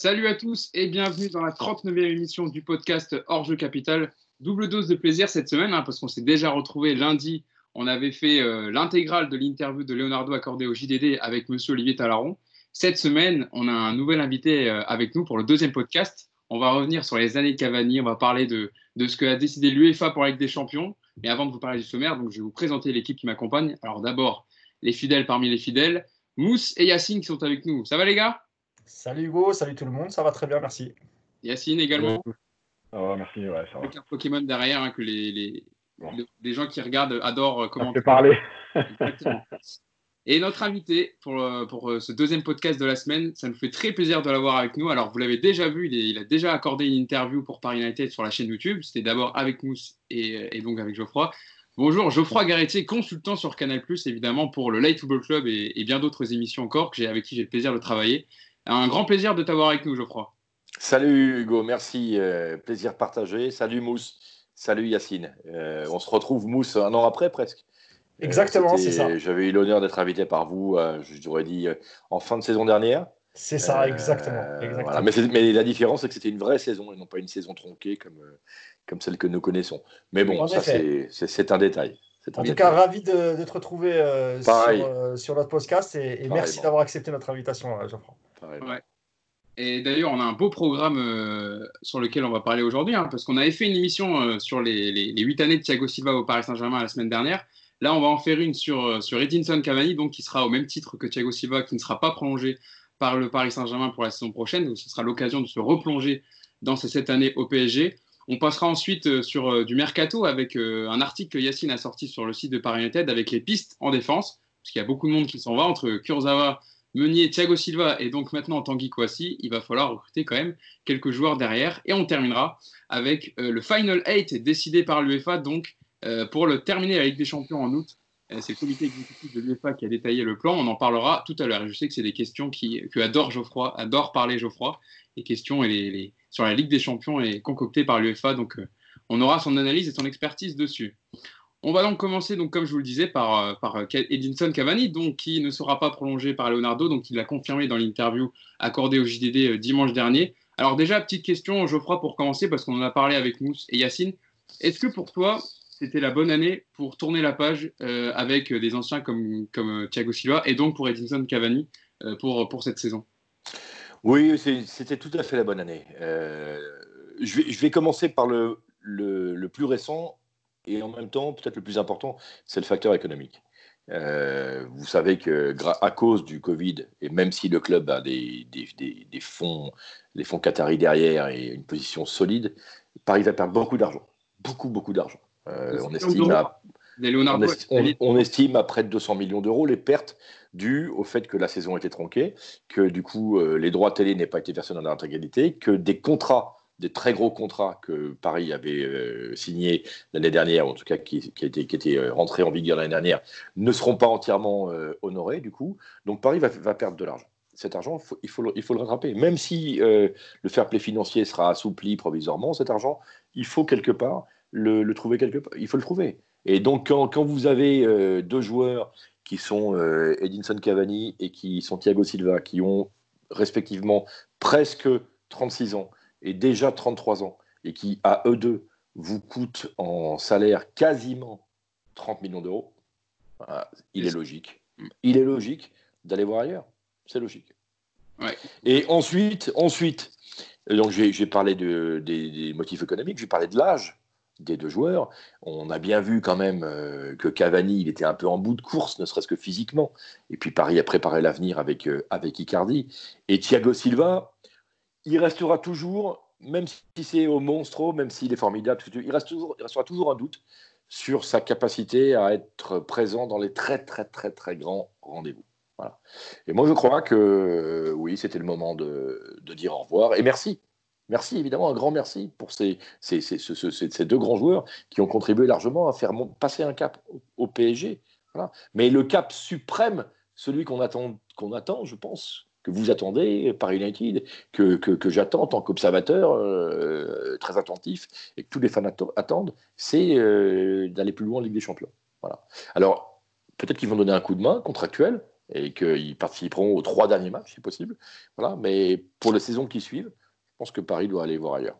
Salut à tous et bienvenue dans la 39e émission du podcast Hors Jeu Capital. Double dose de plaisir cette semaine hein, parce qu'on s'est déjà retrouvé lundi. On avait fait euh, l'intégrale de l'interview de Leonardo accordé au JDD avec monsieur Olivier Talaron. Cette semaine, on a un nouvel invité euh, avec nous pour le deuxième podcast. On va revenir sur les années Cavani, on va parler de, ce qu'a décidé l'UEFA pour la des Champions. Mais avant de vous parler du sommaire, donc, je vais vous présenter l'équipe qui m'accompagne. Alors d'abord, les fidèles parmi les fidèles, Mousse et Yacine qui sont avec nous. Ça va les gars? Salut Hugo, salut tout le monde, ça va très bien, merci. Yacine également. Ça va, merci, ouais, ça va. Avec un Pokémon derrière hein, que les, les, les, gens qui regardent adorent euh, commenter. parler. Et notre invité pour, euh, pour euh, ce deuxième podcast de la semaine, ça nous fait très plaisir de l'avoir avec nous. Alors, vous l'avez déjà vu, il, a déjà accordé une interview pour Paris United sur la chaîne YouTube. C'était d'abord avec Mousse et, et, donc avec Geoffroy. Bonjour, Geoffroy Garetier, consultant sur Canal+, évidemment, pour le Light Football Club et, et bien d'autres émissions encore que avec qui j'ai le plaisir de travailler. Un grand plaisir de t'avoir avec nous, Geoffroy. Salut Hugo, merci. Euh, plaisir partagé. Salut Mousse. Salut Yacine. Euh, on se retrouve Mousse un an après presque. Euh, Exactement, c'est ça. J'avais eu l'honneur d'être invité par vous, je t'aurais dit, en fin de saison dernière. C'est ça, exactement. exactement. Mais, mais, la différence, c'est que c'était une vraie saison et non pas une saison tronquée comme, comme celle que nous connaissons. Mais bon, ça, c'est un détail. En tout cas, ravi de, de te retrouver sur, sur, notre podcast et, et merci d'avoir accepté notre invitation, Jean-François. Et d'ailleurs, on a un beau programme euh, sur lequel on va parler aujourd'hui, hein, parce qu'on avait fait une émission euh, sur les, les, 8 années de Thiago Silva au Paris Saint-Germain la semaine dernière. Là, on va en faire une sur, euh, sur Edinson Cavani, donc qui sera au même titre que Thiago Silva, qui ne sera pas prolongé par le Paris Saint-Germain pour la saison prochaine. Donc, ce sera l'occasion de se replonger dans ces 7 années au PSG. On passera ensuite sur du mercato avec un article que Yacine a sorti sur le site de Paris United avec les pistes en défense, parce qu'il y a beaucoup de monde qui s'en va entre Kurzawa, Meunier, Thiago Silva et donc maintenant Tanguy Kouassi, il va falloir recruter quand même quelques joueurs derrière. Et on terminera avec euh, le Final 8 décidé par l'UEFA donc euh, pour le terminer la Ligue des Champions en août. Euh, c'est le comité exécutif de l'UEFA qui a détaillé le plan. On en parlera tout à l'heure. Je sais que c'est des questions qui, que adore Geoffroy, adore parler Geoffroy. Les questions et les, sur la Ligue des Champions est concoctée par l'UEFA. Donc on aura son analyse et son expertise dessus. On va donc commencer, donc, comme je vous le disais, par, euh, par euh, Edinson Cavani, donc, qui ne sera pas prolongé par Leonardo, donc il l'a confirmé dans l'interview accordée au JDD euh, dimanche dernier. Alors déjà, petite question, Geoffroy, pour commencer, parce qu'on en a parlé avec Mousse et Yacine. Est-ce que pour toi, c'était la bonne année pour tourner la page avec des anciens comme, comme Thiago Silva et donc pour Edinson Cavani pour, pour cette saison? Oui, c'était tout à fait la bonne année. je, vais, je, vais, commencer par le, le, le plus récent et en même temps, peut-être le plus important, c'est le facteur économique. Euh, vous savez que à cause du Covid, et même si le club a des, des, des, fonds, les fonds Qatari derrière et une position solide, Paris va perdre beaucoup d'argent. Beaucoup, beaucoup d'argent. Euh, on, estime à, on, estime à près de 200 millions d'euros les pertes dues au fait que la saison était tronquée, que du coup euh, les droits télé n'aient pas été versés dans l'intégralité, que des contrats des très gros contrats que Paris avait euh, signés l'année dernière, ou en tout cas qui, qui, qui étaient euh, rentrés en vigueur l'année dernière, ne seront pas entièrement euh, honorés du coup. Donc Paris va, perdre de l'argent. Cet argent, il, faut le, il faut le rattraper. Même si le fair play financier sera assoupli provisoirement, cet argent, il faut quelque part le, le trouver quelque part. Il faut le trouver. Et donc quand, quand vous avez deux joueurs qui sont Edinson Cavani et qui sont Thiago Silva, qui ont respectivement presque 36 ans, et déjà 33 ans et qui, à eux deux, vous coûtent en salaire quasiment 30 millions d'euros, il est logique. Il est logique d'aller voir ailleurs. C'est logique. Et ensuite, ensuite donc j'ai parlé de, des, motifs économiques, j'ai parlé de l'âge des deux joueurs. On a bien vu quand même euh, que Cavani, il était un peu en bout de course, ne serait-ce que physiquement. Et puis Paris a préparé l'avenir avec, euh, avec Icardi. Et Thiago Silva, il restera toujours, même si c'est au monstre, même s'il est formidable, il, restera toujours un doute sur sa capacité à être présent dans les très très très très grands rendez-vous. Voilà. Et moi je crois que oui, c'était le moment de, dire au revoir et merci. Merci évidemment, un grand merci pour ces, deux grands joueurs qui ont contribué largement à faire passer un cap au, PSG. Mais le cap suprême, celui qu'on attend, qu'on attend, je pense, que vous attendez par United, que, j'attends en tant qu'observateur euh, très attentif et que tous les fans attendent, c'est euh, d'aller plus loin en Ligue des Champions. Voilà. Alors, peut-être qu'ils vont donner un coup de main contractuel, et qu'ils participeront aux trois derniers matchs, si possible. Voilà. Mais pour les saisons qui suivent, je pense que Paris doit aller voir ailleurs.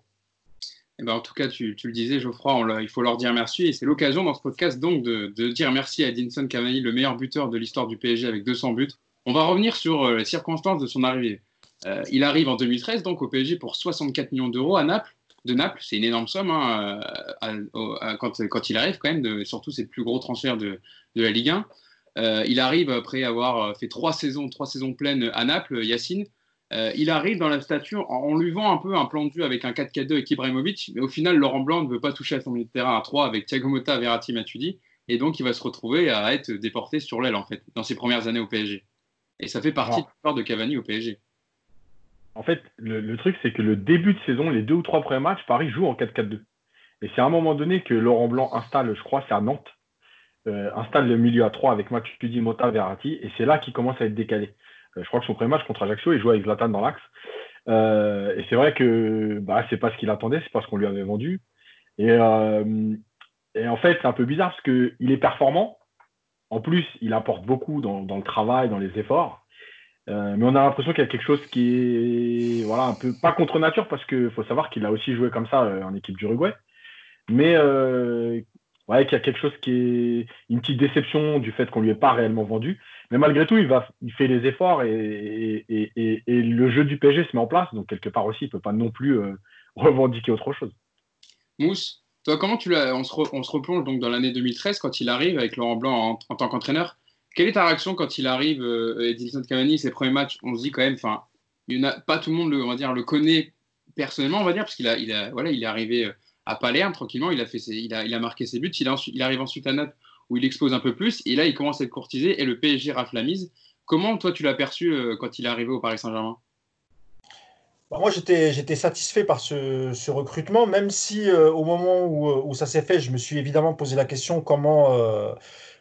Eh ben, en tout cas, tu, le disais, Geoffroy, il faut leur dire merci. Et c'est l'occasion dans ce podcast donc de, dire merci à Edinson Cavani, le meilleur buteur de l'histoire du PSG avec 200 buts. On va revenir sur euh, les circonstances de son arrivée. Euh, il arrive en 2013 donc au PSG pour 64 millions d'euros à Naples. De Naples, c'est une énorme somme hein, quand, il arrive quand même. surtout, le plus gros transfert de, la Ligue 1. Euh, il arrive après avoir fait trois saisons, trois saisons pleines à Naples, Yacine. Euh, il arrive dans la statue, on, lui vend un peu un plan de jeu avec un 4-4-2 avec Ibrahimovic, mais au final, Laurent Blanc ne veut pas toucher à son milieu de terrain à 3 avec Thiago Motta, Verratti, Matuidi, et donc il va se retrouver à être déporté sur l'aile, en fait, dans ses premières années au PSG. Et ça fait partie de l'histoire de Cavani au PSG. En fait, le, truc, c'est que le début de saison, les deux ou trois premiers matchs, Paris joue en 4-4-2. Et c'est à un moment donné que Laurent Blanc installe, je crois, c'est à Nantes, euh, installe le milieu à 3 avec Matuidi, Motta, Verratti, et c'est là qu'il commence à être décalé. Euh, je crois que son premier match contre Ajaccio, il jouait avec Zlatan dans l'axe. Euh, et c'est vrai que bah, c'est pas ce qu'il attendait, c'est pas ce qu'on lui avait vendu. Et, euh, en fait, c'est un peu bizarre parce qu'il est performant. En plus, il apporte beaucoup dans, le travail, dans les efforts. mais on a l'impression qu'il y a quelque chose qui est voilà, un peu pas contre nature parce qu'il faut savoir qu'il a aussi joué comme ça en équipe d'Uruguay. Mais ouais, qu'il y a quelque chose qui est une petite déception du fait qu'on lui ait pas réellement vendu. Mais malgré tout, il, va, fait les efforts et, le jeu du PSG se met en place. Donc, quelque part aussi, il ne peut pas non plus euh, revendiquer autre chose. Mousse, toi, comment tu l'as on, se on se replonge donc dans l'année 2013 quand il arrive avec Laurent Blanc en, tant qu'entraîneur. Quelle est ta réaction quand il arrive, euh, Edinson Cavani, ses premiers matchs On se dit quand même, enfin, il pas tout le monde, le, on va dire, le connaît personnellement, on va dire, parce qu'il a, il a, voilà, il est arrivé euh, à Palerme tranquillement, il a, fait il a, il a marqué ses buts, il, arrive ensuite à Naples où il expose un peu plus. Et là, il commence à être courtisé et le PSG rafle la mise. Comment, toi, tu l'as perçu euh, quand il est arrivé au Paris Saint-Germain? Bah, moi, j'étais satisfait par ce, recrutement, même si euh, au moment euh, où, ça s'est fait, je me suis évidemment posé la question comment,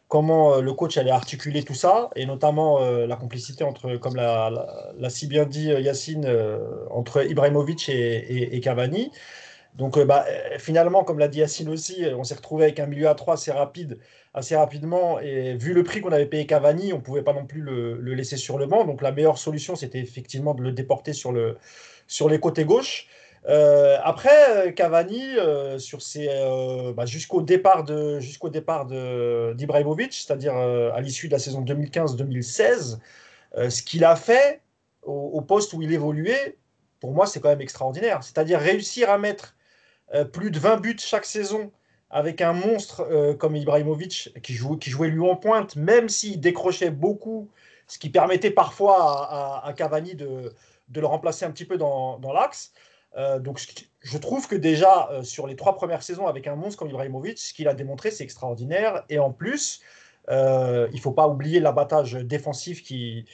comment le coach allait articuler tout ça, et notamment la complicité entre, comme l'a si bien dit Yacine, entre Ibrahimovic et, Cavani. Donc bah, finalement, comme l'a dit Yacine aussi, on s'est retrouvé avec un milieu à trois assez rapide assez rapidement. Et vu le prix qu'on avait payé Cavani, on ne pouvait pas non plus le, laisser sur le banc. Donc la meilleure solution, c'était effectivement de le déporter sur, le, sur les côtés gauche. Euh, après, Cavani, euh, sur ses, euh, bah, jusqu'au départ de jusqu'au départ d'Ibrahimovic, c'est-à-dire à l'issue de la saison 2015-2016, ce qu'il a fait au, poste où il évoluait, pour moi, c'est quand même extraordinaire. C'est-à-dire réussir à mettre plus de 20 buts chaque saison avec un monstre euh, comme Ibrahimovic qui, qui jouait lui en pointe, même s'il décrochait beaucoup, ce qui permettait parfois à, Cavani de, le remplacer un petit peu dans, l'axe. Euh, donc je trouve que déjà euh, sur les trois premières saisons avec un monstre comme Ibrahimovic, ce qu'il a démontré c'est extraordinaire. Et en plus, il ne faut pas oublier l'abattage défensif qui,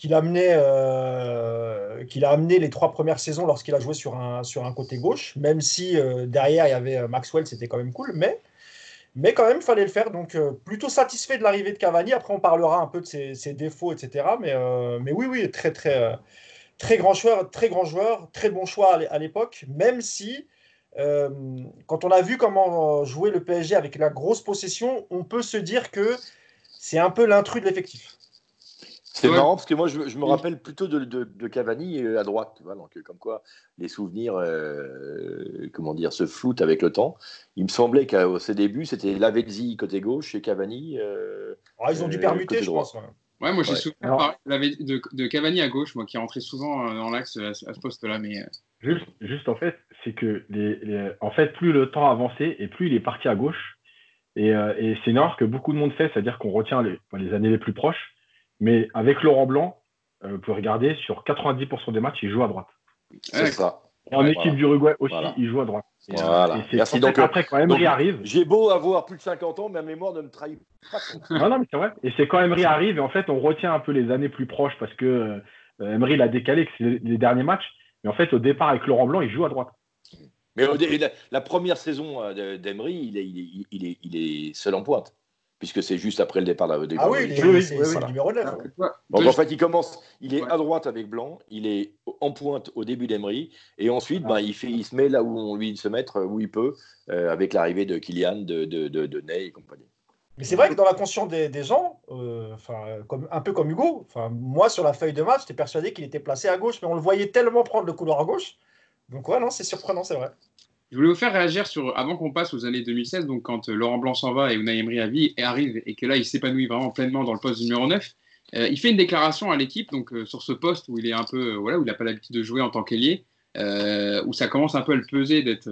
qu'il euh, a amené les trois premières saisons lorsqu'il a joué sur un, sur un côté gauche, même si euh, derrière il y avait euh, Maxwell, c'était quand même cool, mais, mais quand même fallait le faire. Donc plutôt satisfait de l'arrivée de Cavani. Après on parlera un peu de ses, défauts, etc. Mais, mais oui, oui, très très très grand joueur, très grand joueur, très bon choix à l'époque, même si quand on a vu comment jouer le PSG avec la grosse possession, on peut se dire que c'est un peu l'intrus de l'effectif. C'est marrant parce que moi, je, me rappelle plutôt de, de, Cavani à droite. donc, comme quoi, les souvenirs, euh, comment dire, se floutent avec le temps. Il me semblait qu'à ses débuts, c'était Lavezzi côté gauche et Cavani. Euh, ah, ils ont dû euh, permuter, je pense. Ouais, moi j'ai souvenir de, de, Cavani à gauche, moi qui rentrait souvent dans l'axe à, ce poste-là. Mais... Juste, juste, en fait, c'est que les, en fait, plus le temps avançait et plus il est parti à gauche. Et, et c'est une erreur que beaucoup de monde fait, c'est-à-dire qu'on retient les, les années les plus proches. Mais avec Laurent Blanc, euh, vous pouvez regarder, sur 90% des matchs, il joue à droite. C'est ça. en équipe d'Uruguay aussi, il joue à droite. Voilà. Et c'est donc, après, quand Emery arrive. J'ai beau avoir plus de 50 ans, ma mémoire ne me trahit pas. non, non, mais c'est vrai. Et c'est quand Emery arrive, et en fait, on retient un peu les années plus proches parce que euh, Emery l'a décalé, que c'est les derniers matchs. Mais en fait, au départ, avec Laurent Blanc, il joue à droite. Mais la, première saison euh, d'Emery, il est, il, est, il est seul en pointe puisque c'est juste après le départ de Ah oui, c'est le numéro 9. en fait, il commence, il est à droite avec Blanc, il est en pointe au début d'Emery, et ensuite, ben, il, fait, il se met là où on lui se mettre, où il peut, euh, avec l'arrivée de Kylian, de, de, de, Ney et compagnie. Mais c'est vrai que dans la conscience des, gens, euh, comme, un peu comme Hugo, moi sur la feuille de match, j'étais persuadé qu'il était placé à gauche, mais on le voyait tellement prendre le couloir à gauche. Donc ouais, non, c'est surprenant, c'est vrai. Je voulais vous faire réagir sur, avant qu'on passe aux années 2016, donc quand euh, Laurent Blanc s'en va et Unai Emery arrive et que là il s'épanouit vraiment pleinement dans le poste numéro 9, euh, il fait une déclaration à l'équipe donc sur ce poste où il est un peu voilà où il n'a pas l'habitude de jouer en tant qu'ailier, où ça commence un peu à le peser d'être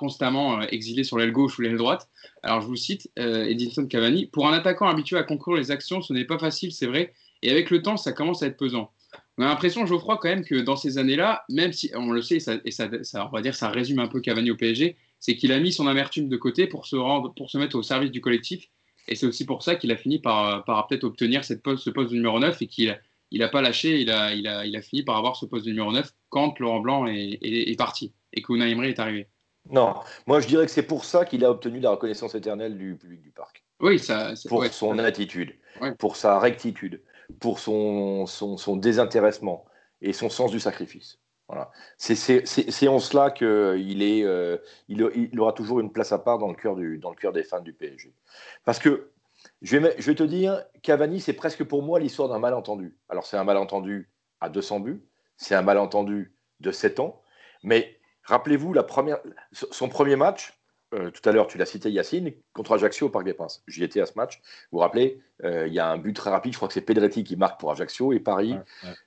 constamment euh, exilé sur l'aile gauche ou l'aile droite. Alors je vous cite euh, Edinson Cavani Pour un attaquant habitué à concourir les actions, ce n'est pas facile, c'est vrai, et avec le temps, ça commence à être pesant. On a l'impression, Geoffroy, quand même, que dans ces années-là, même si on le sait, et ça, on va dire, ça résume un peu Cavani au PSG, c'est qu'il a mis son amertume de côté pour se rendre, pour se mettre au service du collectif. Et c'est aussi pour ça qu'il a fini par, par peut-être obtenir cette poste, ce poste de numéro 9 et qu'il il n'a pas lâché, il a, il, a, il a fini par avoir ce poste de numéro 9 quand Laurent Blanc est, est, parti et que Emery est arrivé. Non, moi je dirais que c'est pour ça qu'il a obtenu la reconnaissance éternelle du public du parc. Oui, ça. Pour son attitude, pour sa rectitude, pour son, son, désintéressement et son sens du sacrifice. Voilà. C'est en cela qu'il euh, il, aura toujours une place à part dans le cœur du, dans le cœur des fans du PSG. Parce que je vais, je vais te dire, Cavani, c'est presque pour moi l'histoire d'un malentendu. Alors c'est un malentendu à 200 buts, c'est un malentendu de 7 ans, mais Rappelez-vous son premier match, euh, tout à l'heure, tu l'as cité Yacine, contre Ajaccio au Parc des Princes. J'y étais à ce match. Vous vous rappelez, euh, il y a un but très rapide, je crois que c'est Pedretti qui marque pour Ajaccio et Paris.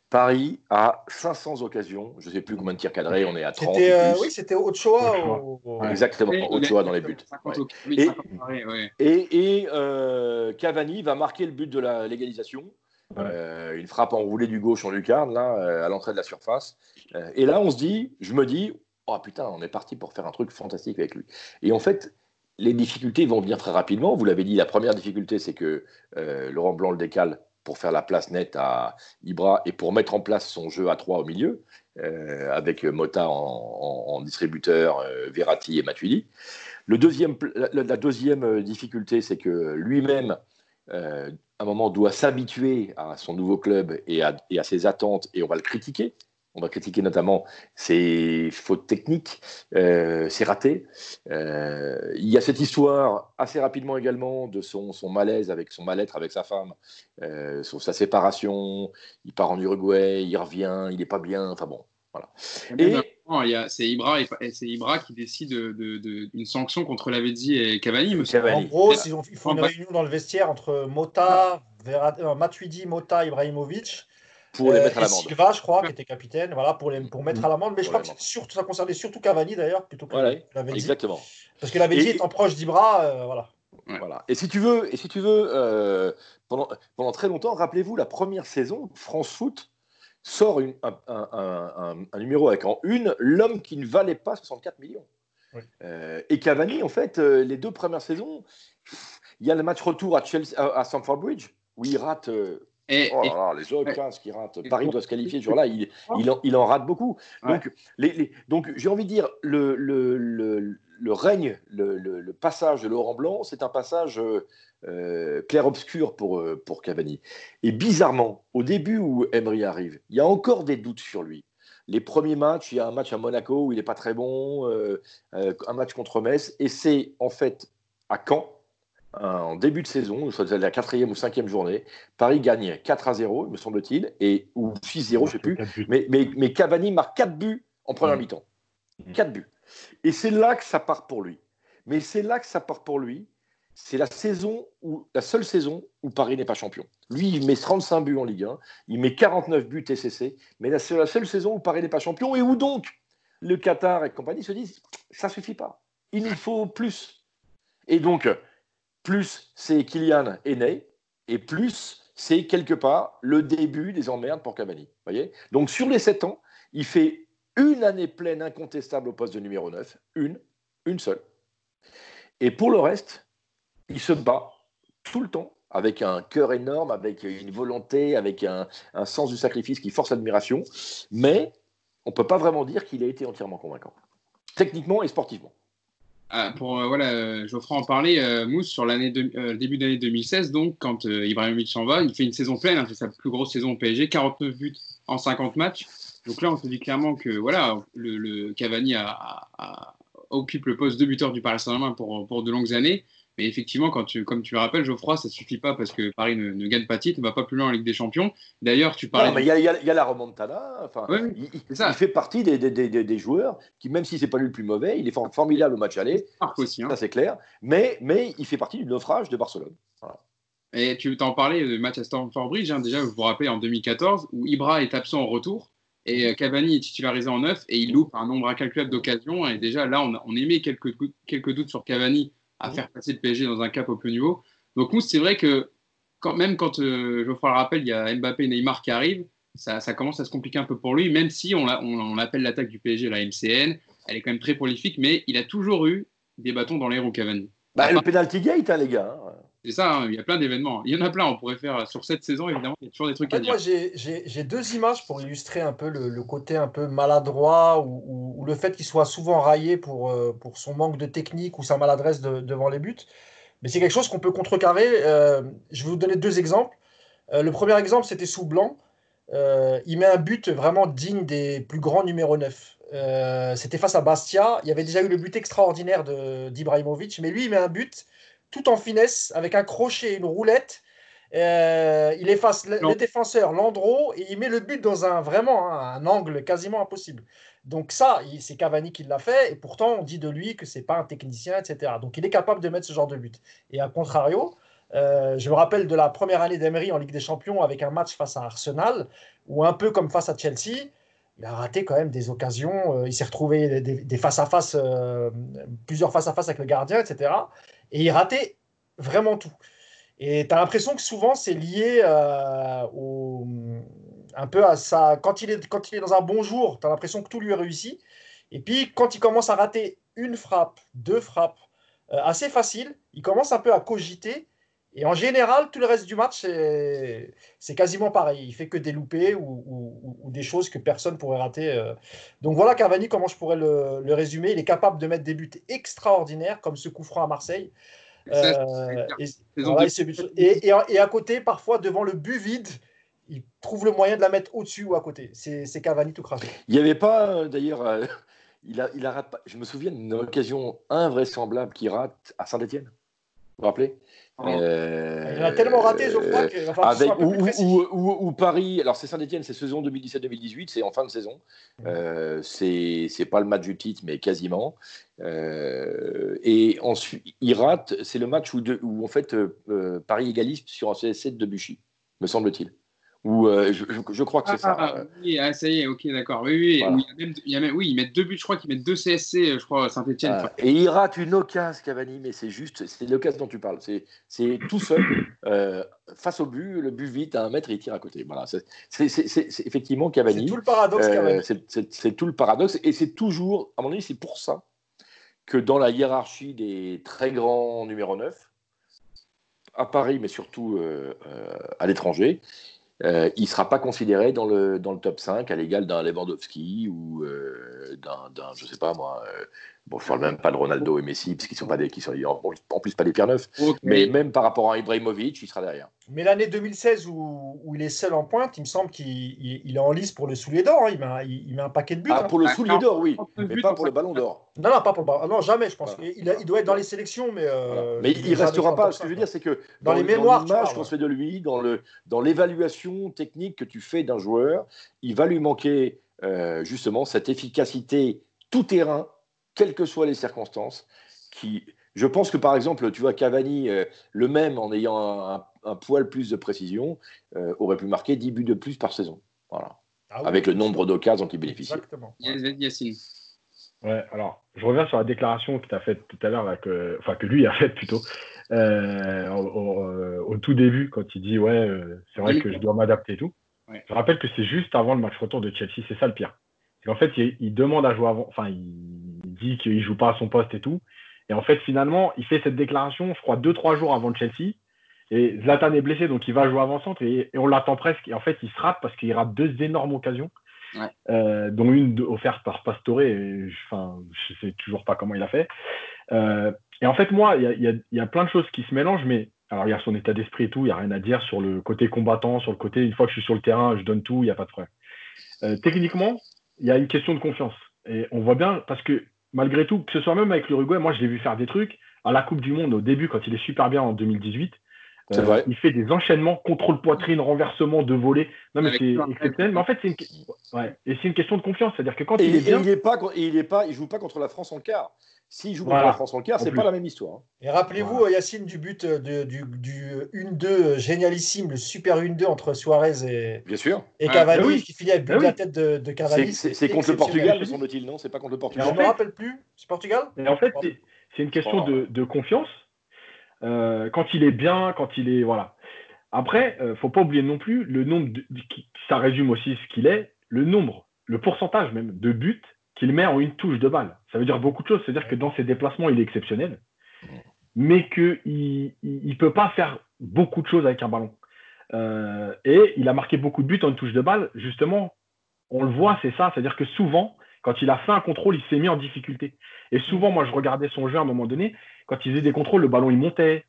Paris a 500 occasions, je ne sais plus combien de tirs cadrés, on est à 30. Euh, oui, c'était Ochoa. Exactement, Ochoa dans les buts. et, Cavani va marquer le but de la légalisation. une frappe enroulée du gauche en lucarne, là, à l'entrée de la surface. et là, on se dit, je me dis, oh putain, on est parti pour faire un truc fantastique avec lui. Et en fait, les difficultés vont venir très rapidement. Vous l'avez dit, la première difficulté, c'est que euh, Laurent Blanc le décale pour faire la place nette à Ibra et pour mettre en place son jeu à 3 au milieu, euh, avec Mota en, distributeur, euh, et Matuidi. La, deuxième difficulté, c'est que lui-même, à un moment, doit s'habituer à son nouveau club et à ses attentes, et on va le critiquer on va critiquer notamment ses fautes techniques, euh, ses ratés. Euh, il y a cette histoire assez rapidement également de son, malaise avec son mal-être avec sa femme, euh, sur sa séparation. Il part en Uruguay, il revient, il n'est pas bien. Enfin bon, voilà. Et, c'est Ibra, c'est Ibra qui décide d'une sanction contre Lavezzi et Cavani. En gros, ils, font une réunion dans le vestiaire entre Mota, Matuidi, Mota, Ibrahimovic pour les mettre à l'amende. Silva, je crois, qui était capitaine, voilà, pour, les, pour mettre à l'amende. Mais je crois que surtout, ça concernait surtout Cavani d'ailleurs, plutôt que voilà, Exactement. Parce que l'Avédi étant proche d'Ibra, euh, voilà. Voilà. Et si tu veux, et si tu veux euh, pendant, pendant très longtemps, rappelez-vous la première saison, France Foot sort une, un, un, un, numéro avec en une l'homme qui ne valait pas 64 millions. Euh, et Cavani, en fait, les deux premières saisons, il y a le match retour à, Chelsea, à, Stamford Bridge où il rate et, oh les autres 15 qui ratent. Paris doit se qualifier ce jour-là, il, il, en, il, en, rate beaucoup. Donc, les, donc j'ai envie de dire, le, le, le, le règne, le, passage de Laurent Blanc, c'est un passage euh, clair-obscur pour, euh, pour Cavani. Et bizarrement, au début où Emery arrive, il y a encore des doutes sur lui. Les premiers matchs, il y a un match à Monaco où il n'est pas très bon, euh, un match contre Metz, et c'est en fait à Caen en début de saison, soit la quatrième ou cinquième journée, Paris gagne 4 à 0, me semble-t-il, et, ou 6-0, je ne sais plus. Mais, mais, mais, Cavani marque 4 buts en première mi-temps. 4 buts. Et c'est là que ça part pour lui. Mais c'est là que ça part pour lui. C'est la saison où, la seule saison où Paris n'est pas champion. Lui, il met 35 buts en Ligue 1, il met 49 buts TCC, mais c'est la seule saison où Paris n'est pas champion et où donc le Qatar et compagnie se disent ça suffit pas. Il nous faut plus. Et donc, plus c'est Kylian né, et plus c'est quelque part le début des emmerdes pour Cavani. Voyez? Donc sur les 7 ans, il fait une année pleine incontestable au poste de numéro 9, une, une seule. Et pour le reste, il se bat tout le temps avec un cœur énorme, avec une volonté, avec un, un sens du sacrifice qui force l'admiration, mais on ne peut pas vraiment dire qu'il a été entièrement convaincant, techniquement et sportivement. Ah, pour euh, euh, en parlait, euh, Mousse, sur l'année début d'année 2016, donc quand Ibrahimovic s'en va, il fait une saison pleine, hein, c'est sa plus grosse saison au PSG, 49 buts en 50 matchs. Donc là, on se dit clairement que voilà, le, Cavani occupe le poste de buteur du Paris Saint-Germain pour, pour de longues années. Mais effectivement, quand tu, comme tu le rappelles, Geoffroy, ça suffit pas parce que Paris ne, gagne pas titre, ne va pas plus loin en Ligue des Champions. D'ailleurs, tu parlais. Non, mais il y, a la remontada. Enfin, il, il, fait partie des, des, des, joueurs qui, même si c'est pas lui le plus mauvais, il est formidable au match aller. Aussi, hein. Ça, c'est clair. Mais, mais il fait partie du naufrage de Barcelone. Et tu t'en parlais du match à Stamford Bridge, hein, déjà, vous vous rappelez en 2014, où Ibra est absent au retour. Et euh, Cavani est titularisé en neuf et il loupe un nombre incalculable d'occasions. Et déjà, là, on, on émet quelques, quelques doutes sur Cavani à faire passer le PSG dans un cap au plus haut niveau. Donc, nous, c'est vrai que quand, même quand, euh, Geoffroy le rappelle, il y a Mbappé et Neymar qui arrivent, ça, ça, commence à se compliquer un peu pour lui, même si on, on, appelle l'attaque du PSG la MCN. Elle est quand même très prolifique, mais il a toujours eu des bâtons dans les roues, Cavani. Bah, le penalty gate, hein, les gars. C'est ça, hein, il y a plein d'événements. Il y en a plein, on pourrait faire sur cette saison, évidemment, il y a toujours des trucs à dire. Moi, j'ai deux images pour illustrer un peu le, côté un peu maladroit ou, le fait qu'il soit souvent raillé pour, euh, pour son manque de technique ou sa maladresse devant les buts. Mais c'est quelque chose qu'on peut contrecarrer. Euh, je vais vous donner deux exemples. Euh, le premier exemple, c'était sous Blanc. il met un but vraiment digne des plus grands numéro 9. c'était face à Bastia. Il y avait déjà eu le but extraordinaire d'Ibrahimovic, mais lui, il met un but tout en finesse, avec un crochet et une roulette. Euh, il efface le, défenseur, Landreau, et il met le but dans un vraiment un, angle quasiment impossible. Donc ça, c'est Cavani qui l'a fait, et pourtant on dit de lui que c'est pas un technicien, etc. Donc il est capable de mettre ce genre de but. Et à contrario, euh, je me rappelle de la première année d'Emery en Ligue des Champions avec un match face à Arsenal, où un peu comme face à Chelsea, il a raté quand même des occasions. Euh, il s'est retrouvé des, face à face, plusieurs face à face avec le gardien, etc. Et il ratait vraiment tout. Et tu as l'impression que souvent, c'est lié euh, un peu à ça. Quand il est, quand il est dans un bon jour, tu as l'impression que tout lui est réussi. Et puis, quand il commence à rater une frappe, deux frappes, euh, assez facile, il commence un peu à cogiter. Et en général, tout le reste du match, c'est quasiment pareil. Il fait que des loupés ou, des choses que personne pourrait rater. Euh. Donc voilà Cavani, comment je pourrais le, résumer? Il est capable de mettre des buts extraordinaires, comme ce coup franc à Marseille. et, à côté, parfois, devant le but vide, il trouve le moyen de la mettre au-dessus ou à côté. C'est Cavani tout craché. Il n'y avait pas, euh, d'ailleurs, euh, il, a, il a rate, je me souviens d'une occasion invraisemblable qu'il rate à Saint-Etienne. Vous vous rappelez? Euh, il a tellement raté, je crois, va falloir ou, Paris, alors c'est Saint-Etienne, c'est saison 2017-2018, c'est en fin de saison. Mmh. Euh, c'est pas le match du titre, mais quasiment. Euh, et ensuite, il rate, c'est le match où, où en fait euh, Paris égalise sur un CSC de Buchy, me semble-t-il. Ou euh, je, crois que c'est ça. Ah, oui, ah, ça y est, ok, d'accord. Oui, oui, il y a oui, ils mettent deux buts, je crois qu'ils mettent deux CSC, je crois, Saint-Etienne. Ah, et il rate une occasion, Cavani, mais c'est juste, c'est l'occasion dont tu parles. C'est tout seul, euh, face au but, le but vite à un mètre et il tire à côté. Voilà, c'est effectivement Cavani. C'est tout le paradoxe, euh, C'est tout le paradoxe, et c'est toujours, à mon avis, c'est pour ça que dans la hiérarchie des très grands numéro 9, à Paris, mais surtout à l'étranger, euh, il ne sera pas considéré dans le, top 5 à l'égal d'un Lewandowski ou euh, d'un, je sais pas moi, euh, bon, je ne parle même pas de Ronaldo et Messi, parce qu'ils sont pas des, qui sont en, plus pas des pierres neufs, mais même par rapport à Ibrahimovic, il sera derrière. Mais l'année 2016 où, où, il est seul en pointe, il me semble qu'il il, est en lice pour le soulier d'or, hein. il, met, il, met, un paquet de buts. Ah, pour le soulier d'or, oui, mais pas pour le ballon d'or. Non, non, pas pour le ballon Non, jamais, je pense. Il, il, doit être dans les sélections, mais. Euh, mais il ne restera pas. Ce que je veux dire, c'est que dans, les mémoires, l'image qu'on se fait de lui, dans, le, dans l'évaluation technique que tu fais d'un joueur, il va lui manquer euh, justement cette efficacité tout terrain, quelles que soient les circonstances, qui. Je pense que par exemple, tu vois, Cavani, euh, le même en ayant un, poil plus de précision, aurait pu marquer 10 buts de plus par saison. Voilà. Ah Avec le nombre d'occasions dont il bénéficie. Exactement. Yacine. Ouais, alors, je reviens sur la déclaration que tu as faite tout à l'heure, que, enfin, que lui a faite plutôt, euh, euh, au, tout début, quand il dit Ouais, euh, c'est vrai que je dois m'adapter et tout. Je rappelle que c'est juste avant le match retour de Chelsea, c'est ça le pire. En fait, il, demande à jouer avant, enfin, il, dit qu'il joue pas à son poste et tout. Et en fait, finalement, il fait cette déclaration, je crois, deux, trois jours avant Chelsea. Et Zlatan est blessé, donc il va jouer avant-centre et, et, on l'attend presque. Et en fait, il se rate parce qu'il rate deux énormes occasions. Euh, dont une offerte par Pastore. Et, enfin, je sais toujours pas comment il a fait. Euh, et en fait, moi, il y a, plein de choses qui se mélangent, mais alors il y a son état d'esprit et tout, il n'y a rien à dire sur le côté combattant, sur le côté une fois que je suis sur le terrain, je donne tout, il n'y a pas de problème. Euh, techniquement, il y a une question de confiance. Et on voit bien, parce que malgré tout, que ce soit même avec l'Uruguay, moi je l'ai vu faire des trucs. à la Coupe du Monde au début, quand il est super bien en 2018. Vrai. Il fait des enchaînements, contrôle poitrine, renversement de volée. Non, mais c'est exceptionnel. Mais en fait, c'est une... ouais. et c'est une question de confiance. C'est-à-dire que quand Et, il est et bien. il est pas, et il est pas, il joue pas contre la France en quart. S'il joue contre la France en quart, c'est pas la même histoire. hein. Et rappelez-vous, Yacine, du but euh, de- du, du 1-2 génialissime, le super 1-2 entre Suarez et, Bien sûr. et Ouais, Cavani, bah oui. qui finit avec le but Bah de la oui. tête de, de C'est- Cavani. C'est contre le. Portugal, me semble-t-il, non? C'est pas contre le Je Portugal. en ne me rappelle plus. C'est Portugal? Et en fait, c'est- une question Oh. de, de confiance. Euh, quand il est bien, quand il est. Voilà. Après, euh, faut pas oublier non plus le nombre. Ça résume aussi ce qu'il est, le nombre, le pourcentage même de buts qu'il met en une touche de balle. Ça veut dire beaucoup de choses. C'est-à-dire que dans ses déplacements, il est exceptionnel, mais qu'il ne peut pas faire beaucoup de choses avec un ballon. Euh, et il a marqué beaucoup de buts en une touche de balle. Justement, on le voit, c'est ça. C'est-à-dire que souvent, quand il a fait un contrôle, il s'est mis en difficulté. Et souvent, moi, je regardais son jeu à un moment donné. Quand il faisait des contrôles, le ballon, il montait.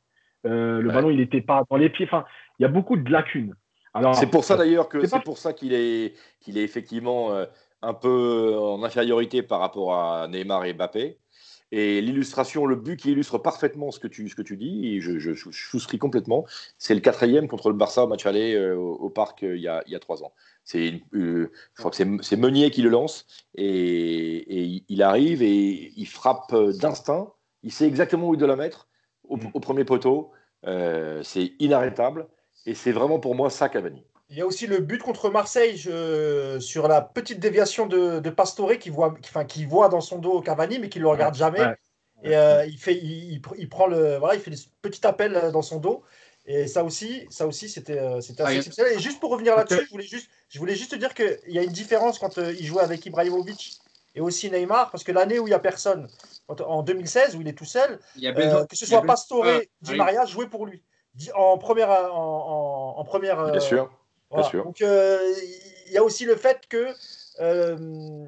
Euh, le Ouais. ballon, il n'était pas dans les pieds. Enfin, il y a beaucoup de lacunes. Alors, C'est pour ça d'ailleurs que c'est pour ça qu'il est, qu'il est effectivement euh, un peu en infériorité par rapport à Neymar et Mbappé. Et l'illustration, le but qui illustre parfaitement ce que tu, ce que tu dis, et je, je, je souscris complètement, c'est le quatrième contre le Barça au match aller euh, au, au parc euh, il, y a, il y a trois ans. C'est, euh, je crois que c'est, Meunier qui le lance et, et il- arrive et il frappe euh, d'instinct. Il sait exactement où il doit la mettre au, au premier poteau. Euh, c'est inarrêtable et c'est vraiment pour moi ça Cavani. Il y a aussi le but contre Marseille je- sur la petite déviation de, de Pastore qui voit, qui, enfin, qui voit dans son dos Cavani, mais qui ne le regarde jamais. ouais. Et euh, il, fait, il, il pr- il prend le, voilà, il fait des petits appels euh, dans son dos. Et ça aussi, ça aussi c'était c'était assez Ah, exceptionnel. Et juste pour revenir là-dessus, je voulais juste, je voulais juste te dire qu'il y a une différence quand euh, il jouait avec Ibrahimovic et aussi Neymar, parce que l'année où il n'y a personne, en 2016, où il est tout seul, Il y a euh, que ce soit Pastore, Ah, Di oui. Maria, jouait pour lui. En première, en, en- en première, euh, Bien sûr. voilà. sûr. Donc euh, il y a aussi le fait que euh, euh,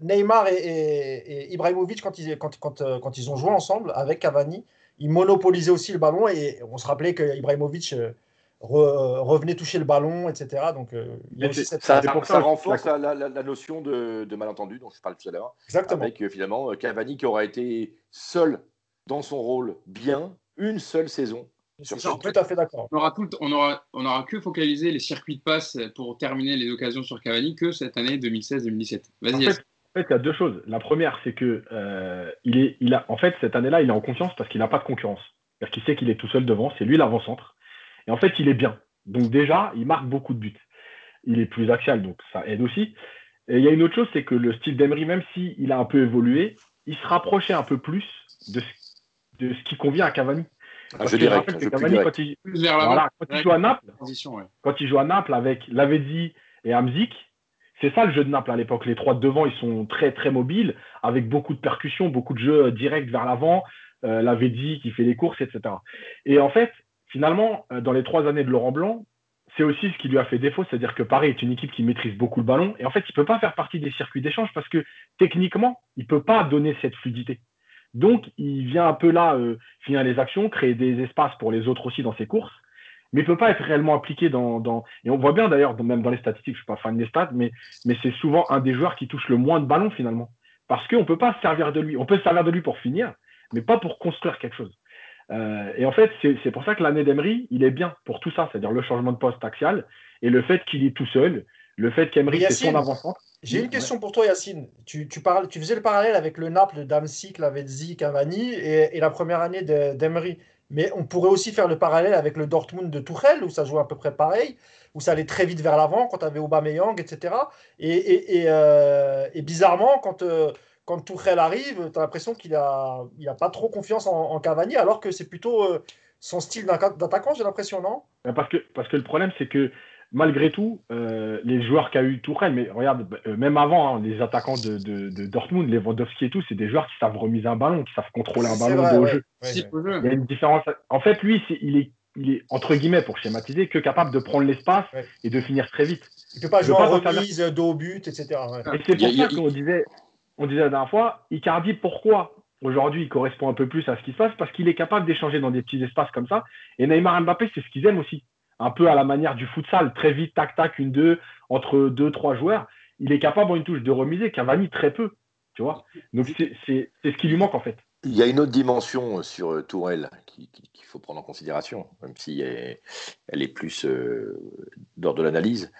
Neymar et, et- et Ibrahimovic, quand ils, quand, quand, euh, quand ils ont joué ensemble avec Cavani, ils monopolisaient aussi le ballon et on se rappelait que Ibrahimovic euh, re- revenait toucher le ballon, etc. Donc euh, il y a Mais aussi c'est- cette. Ça, renforce la, la- la notion de, de malentendu dont je parlais tout à l'heure, Exactement. avec euh, finalement euh, Cavani qui aura été seul dans son rôle bien une seule saison. Je sur suis ça, en tout fait, à fait d'accord. On aura, tout on, aura, on aura que focalisé les circuits de passe pour terminer les occasions sur Cavani que cette année 2016-2017. En Vas-y, fait, Yassine. en fait, il y a deux choses. La première, c'est que euh, il est, il a, en fait, cette année-là, il est en confiance parce qu'il n'a pas de concurrence. Parce qu'il sait qu'il est tout seul devant, c'est lui l'avant-centre. Et en fait, il est bien. Donc déjà, il marque beaucoup de buts. Il est plus axial, donc ça aide aussi. Et il y a une autre chose, c'est que le style d'Emery, même s'il a un peu évolué, il se rapprochait un peu plus de ce, de ce qui convient à Cavani. Un Parce que direct, Cavani, direct. quand il, voilà, quand joue à Naples, ouais. quand il joue à Naples avec Lavezzi et Hamzik, c'est ça le jeu de Naples à l'époque. Les trois de devant, ils sont très très mobiles, avec beaucoup de percussions, beaucoup de jeux directs vers l'avant, euh, Lavezzi qui fait les courses, etc. Et en fait, finalement, euh, dans les trois années de Laurent Blanc, c'est aussi ce qui lui a fait défaut, c'est-à-dire que Paris est une équipe qui maîtrise beaucoup le ballon, et en fait, il ne peut pas faire partie des circuits d'échange parce que techniquement, il ne peut pas donner cette fluidité. Donc, il vient un peu là euh, finir les actions, créer des espaces pour les autres aussi dans ses courses, mais il ne peut pas être réellement impliqué dans, Et on voit bien d'ailleurs, même dans les statistiques, je ne suis pas fan des stats, mais, mais c'est souvent un des joueurs qui touche le moins de ballons finalement. Parce qu'on ne peut pas se servir de lui. On peut se servir de lui pour finir, mais pas pour construire quelque chose. Euh, et en fait, c'est pour ça que l'année d'Emery, il est bien pour tout ça, c'est-à-dire le changement de poste axial et le fait qu'il est tout seul, le fait qu'Emery, c'est son avant-centre. J'ai une Ouais. question pour toi, Yacine. Tu, tu, parles, tu faisais le parallèle avec le Naples de Damsic, Lavezzi, Cavani et, et la première année de- d'Emery. Mais on pourrait aussi faire le parallèle avec le Dortmund de Tuchel, où ça jouait à peu près pareil, où ça allait très vite vers l'avant quand tu avais Aubameyang, etc. Et, et, et, euh, et bizarrement, quand, euh, quand Tuchel arrive, tu as l'impression qu'il n'a il a pas trop confiance en, en Cavani, alors que c'est plutôt euh, son style d'atta- d'attaquant, j'ai l'impression, non? Ben, Parce que, parce que le problème, c'est que malgré tout, euh, les joueurs qu'a eu Tourelle, mais regarde, euh, même avant, hein, les attaquants de, de, de Dortmund, Lewandowski et tout, c'est des joueurs qui savent remiser un ballon, qui savent contrôler un C'est ballon vrai, de haut ouais. jeu. Ouais, Si, ouais. au jeu. Il y a une différence. En fait, lui, c'est- il, est, il est, entre guillemets, pour schématiser, que capable de prendre l'espace Ouais. et de finir très vite. Il ne peut pas jouer en pas remise, dos au but, etc. ouais. Et c'est y pour y ça qu'on disait, on disait la dernière fois, Icardi, pourquoi aujourd'hui il correspond un peu plus à ce qui se passe? Parce qu'il est capable d'échanger dans des petits espaces comme ça. Et Neymar Mbappé, c'est ce qu'ils aiment aussi. Un peu à la manière du futsal, très vite, tac, tac, une, deux, entre deux, trois joueurs. Il est capable en une touche de remiser, Cavani très peu. Tu vois? Donc c'est ce qui lui manque en fait. Il y a une autre dimension sur Tourelle qu'il faut prendre en considération, même si elle, est plus d'ordre de l'analyse.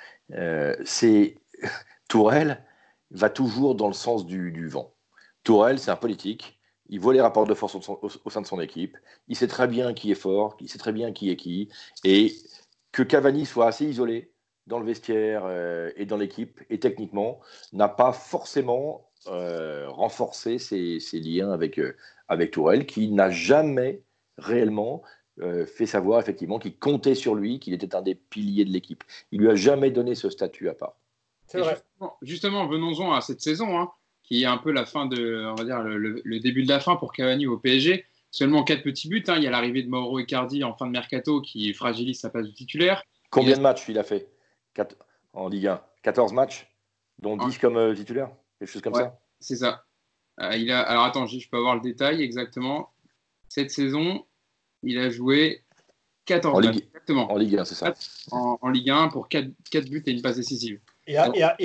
c'est Tourelle va toujours dans le sens du, vent. Tourelle, c'est un politique. Il voit les rapports de force au, sein de son équipe. Il sait très bien qui est fort, il sait très bien qui est qui. Et que Cavani soit assez isolé dans le vestiaire euh, et dans l'équipe, et techniquement, n'a pas forcément euh, renforcé ses, liens avec, euh, avec Tourelle, qui n'a jamais réellement fait savoir effectivement qu'il comptait sur lui, qu'il était un des piliers de l'équipe. Il lui a jamais donné ce statut à part. Justement, venons-en à cette saison, hein, qui est un peu la fin de, on va dire, le, début de la fin pour Cavani au PSG. Seulement quatre petits buts. Hein. Il y a l'arrivée de Mauro Icardi en fin de mercato qui fragilise sa place de titulaire. Combien de matchs il a fait? En Ligue 1 14 matchs, dont 10 comme euh, titulaire? Quelque chose comme ça? C'est ça. Euh, il a... Alors attends, je peux avoir le détail exactement. Cette saison, il a joué 14 en matchs. Ligue... Exactement. En Ligue 1, c'est ça. En, Ligue 1 pour 4, 4 buts et une passe décisive. Et,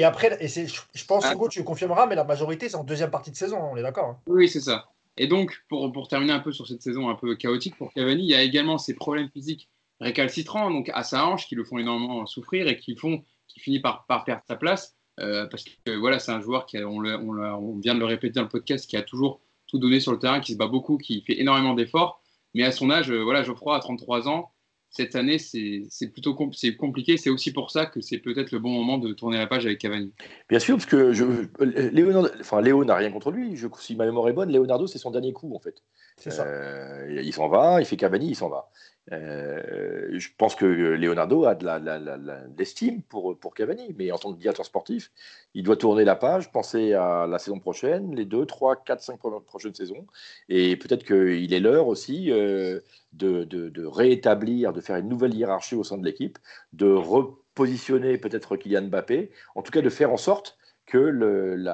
après, et je pense, ah. Hugo, tu confirmeras, mais la majorité, c'est en deuxième partie de saison, on est d'accord hein. Oui, c'est ça. Et donc, pour, pour, terminer un peu sur cette saison un peu chaotique pour Cavani, il y a également ses problèmes physiques récalcitrants, donc à sa hanche, qui le font énormément souffrir et qui, font, qui finit par, par perdre sa place. Euh, parce que voilà, c'est un joueur qui, on, on, vient de le répéter dans le podcast, qui a toujours tout donné sur le terrain, qui se bat beaucoup, qui fait énormément d'efforts. Mais à son âge, euh, voilà, Geoffroy, à 33 ans, cette année, c'est plutôt compliqué. C'est aussi pour ça que c'est peut-être le bon moment de tourner la page avec Cavani. Bien sûr, parce que je, Léo, enfin, Léo n'a rien contre lui. Je, si ma mémoire est bonne, Leonardo, c'est son dernier coup, en fait. C'est ça. Euh, il s'en va, il fait Cavani, il s'en va. Euh, je pense que Leonardo a de l'estime pour, Cavani, mais en tant que directeur sportif, il doit tourner la page, penser à la saison prochaine, les deux, trois, quatre, cinq prochaines saisons. Et peut-être qu'il est l'heure aussi euh, de, de, réétablir, de faire une nouvelle hiérarchie au sein de l'équipe, de repositionner peut-être Kylian Mbappé, en tout cas de faire en sorte que de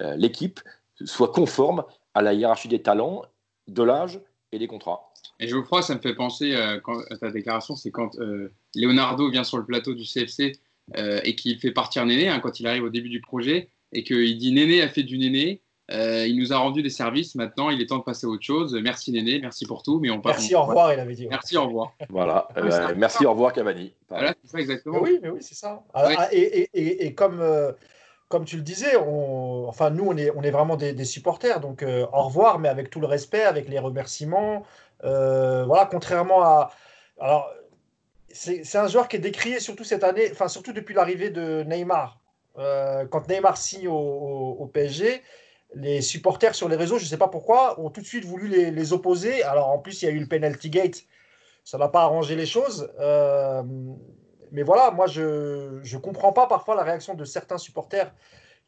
euh, l'équipe soit conforme à la hiérarchie des talents, de l'âge et des contrats. Et je crois, ça me fait penser euh, quand, à ta déclaration, c'est quand euh, Leonardo vient sur le plateau du CFC euh, et qu'il fait partir Néné, hein, quand il arrive au début du projet, et qu'il dit Néné a fait du Néné, il nous a rendu des services, maintenant il est temps de passer à autre chose. Merci Néné, merci pour tout. Mais on merci, au revoir, il avait dit. Merci, au revoir. Voilà, merci, au revoir Cavani. Voilà, c'est ça exactement. oui, mais oui, c'est ça. Ah, et, et, et, comme comme tu le disais, on, enfin nous on est, on est vraiment des, des supporters, donc au revoir, mais avec tout le respect, avec les remerciements, euh, voilà, contrairement à. Alors, c'est un joueur qui est décrié surtout cette année, enfin surtout depuis l'arrivée de Neymar. Euh, quand Neymar signe au, PSG, les supporters sur les réseaux, je ne sais pas pourquoi, ont tout de suite voulu les, opposer. Alors en plus, il y a eu le penalty gate, ça n'a pas arrangé les choses. Euh, mais voilà, moi je ne comprends pas parfois la réaction de certains supporters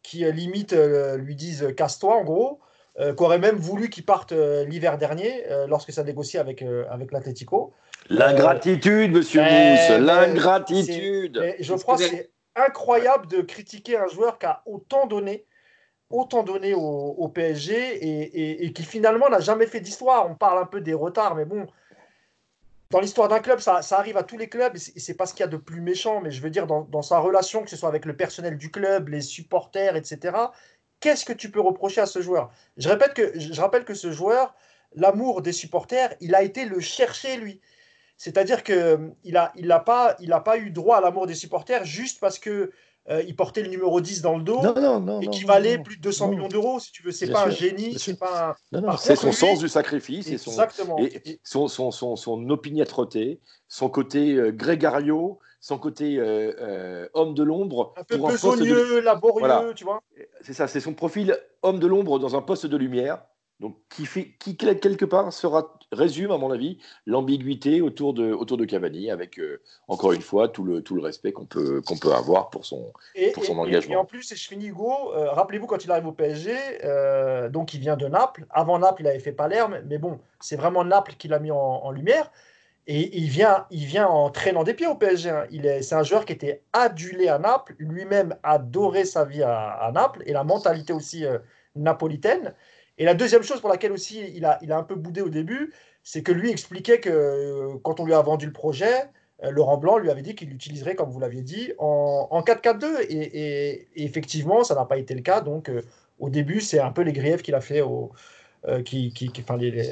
qui limite lui disent casse-toi en gros. Euh, qu'aurait même voulu qu'il parte euh, l'hiver dernier, euh, lorsque ça négociait avec, avec l'Atletico. L'ingratitude, monsieur Mousse, l'ingratitude. Je crois que c'est incroyable de critiquer un joueur qui a autant donné, autant donné au, PSG et, et, qui finalement n'a jamais fait d'histoire. On parle un peu des retards, mais bon, dans l'histoire d'un club, ça, ça, arrive à tous les clubs et c'est pas ce qu'il y a de plus méchant, mais je veux dire, dans, dans, sa relation, que ce soit avec le personnel du club, les supporters, etc., qu'est-ce que tu peux reprocher à ce joueur? Je, répète que, je rappelle que ce joueur, l'amour des supporters, il a été le chercher, lui. C'est-à-dire qu'il euh, n'a il a pas, il a pas eu droit à l'amour des supporters juste parce que euh, il portait le numéro 10 dans le dos et qui valait plus de 200 millions d'euros, si tu veux. C'est pas un génie, c'est pas C'est son sens du sacrifice et son, et son, son, son, son, opiniâtreté, son côté euh, grégario, son côté euh, euh, homme de l'ombre. Un peu besogneux, laborieux, tu vois. C'est ça, c'est son profil homme de l'ombre dans un poste de lumière. Donc, qui, fait, qui quelque part sera, résume, à mon avis, l'ambiguïté autour de, autour de Cavani, avec, euh, encore une fois, tout le, tout le respect qu'on peut, qu'on peut avoir pour son, pour son engagement. Et, en plus, et je finis, Hugo, rappelez-vous quand il arrive au PSG, donc il vient de Naples. Avant Naples, il avait fait Palerme, mais bon, c'est vraiment Naples qui l'a mis en lumière. Et il vient, il vient en traînant des pieds au PSG. Hein. Il est, c'est un joueur qui était adulé à Naples, lui-même adorait sa vie à, Naples et la mentalité aussi euh, napolitaine. Et la deuxième chose pour laquelle aussi il a, il a un peu boudé au début, c'est que lui expliquait que euh, quand on lui a vendu le projet, euh, Laurent Blanc lui avait dit qu'il l'utiliserait, comme vous l'aviez dit, en, en 4-4-2. Et, effectivement, ça n'a pas été le cas. Donc, au début, c'est un peu les griefs qu'il a fait au, qui, qui,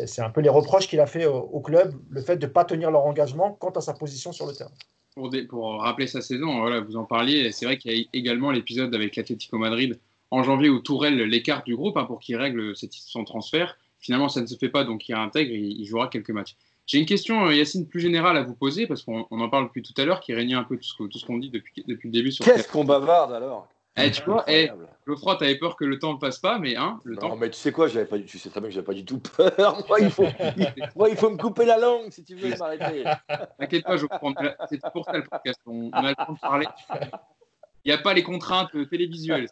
c'est un peu les reproches qu'il a fait au, club, le fait de ne pas tenir leur engagement quant à sa position sur le terrain. Pour, pour rappeler sa saison, voilà, vous en parliez, c'est vrai qu'il y a également l'épisode avec l'Atlético Madrid en janvier où Tourelle l'écarte du groupe hein, pour qu'il règle son transfert. Finalement, ça ne se fait pas, donc il réintègre, il, il jouera quelques matchs. J'ai une question, euh, Yacine, plus générale à vous poser, parce qu'on en parle depuis tout à l'heure, qui réunit un peu tout ce, qu'on dit depuis, depuis le début. Qu'est-ce qu'on bavarde alors? Eh, tu vois, eh, Geoffroy, t'avais peur que le temps ne passe pas, mais hein, le non, temps. mais tu sais quoi, pas, tu sais très bien que j'avais pas du tout peur. Moi il, faut, moi, il faut me couper la langue si tu veux m'arrêter. T'inquiète pas, Geoffroy, c'est pour ça le podcast. On, a le temps de parler. Il n'y a pas les contraintes télévisuelles.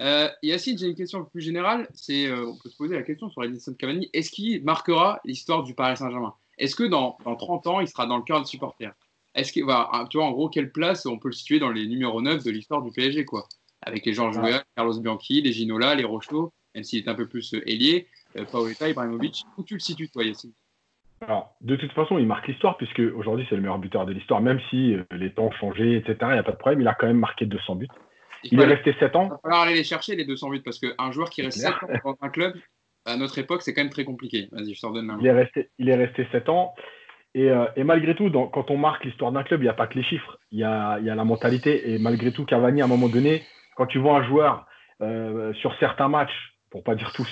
Euh, Yacine, j'ai une question plus générale. C'est, euh, on peut se poser la question sur Edison Cavani. Est-ce qu'il marquera l'histoire du Paris Saint-Germain? Est-ce que dans, dans, 30 ans, il sera dans le cœur des supporters? Est-ce qu'il va, tu vois, en gros, quelle place on peut le situer dans les numéros 9 de l'histoire du PSG, quoi? Avec les Georges Weah, Carlos Bianchi, les Ginola, les Rocheteau, même s'il est un peu plus euh, ailier, euh, Paoletta, Ibrahimovic. Où tu le situes, toi, Yacine? Alors, de toute façon, il marque l'histoire, puisque aujourd'hui, c'est le meilleur buteur de l'histoire, même si les temps ont changé, etc. Il n'y a pas de problème. Il a quand même marqué 200 buts. Il, est resté 7 ans. Il va falloir aller les chercher, les 200 buts, parce qu'un joueur qui reste 7 ans dans un club, à notre époque, c'est quand même très compliqué. Vas-y, je t'en donne Il est resté, il est resté 7 ans. Et, euh, et malgré tout, quand on marque l'histoire d'un club, il n'y a pas que les chiffres, il y a, il y a la mentalité. Et malgré tout, Cavani, à un moment donné, quand tu vois un joueur euh, sur certains matchs, pour pas dire tous,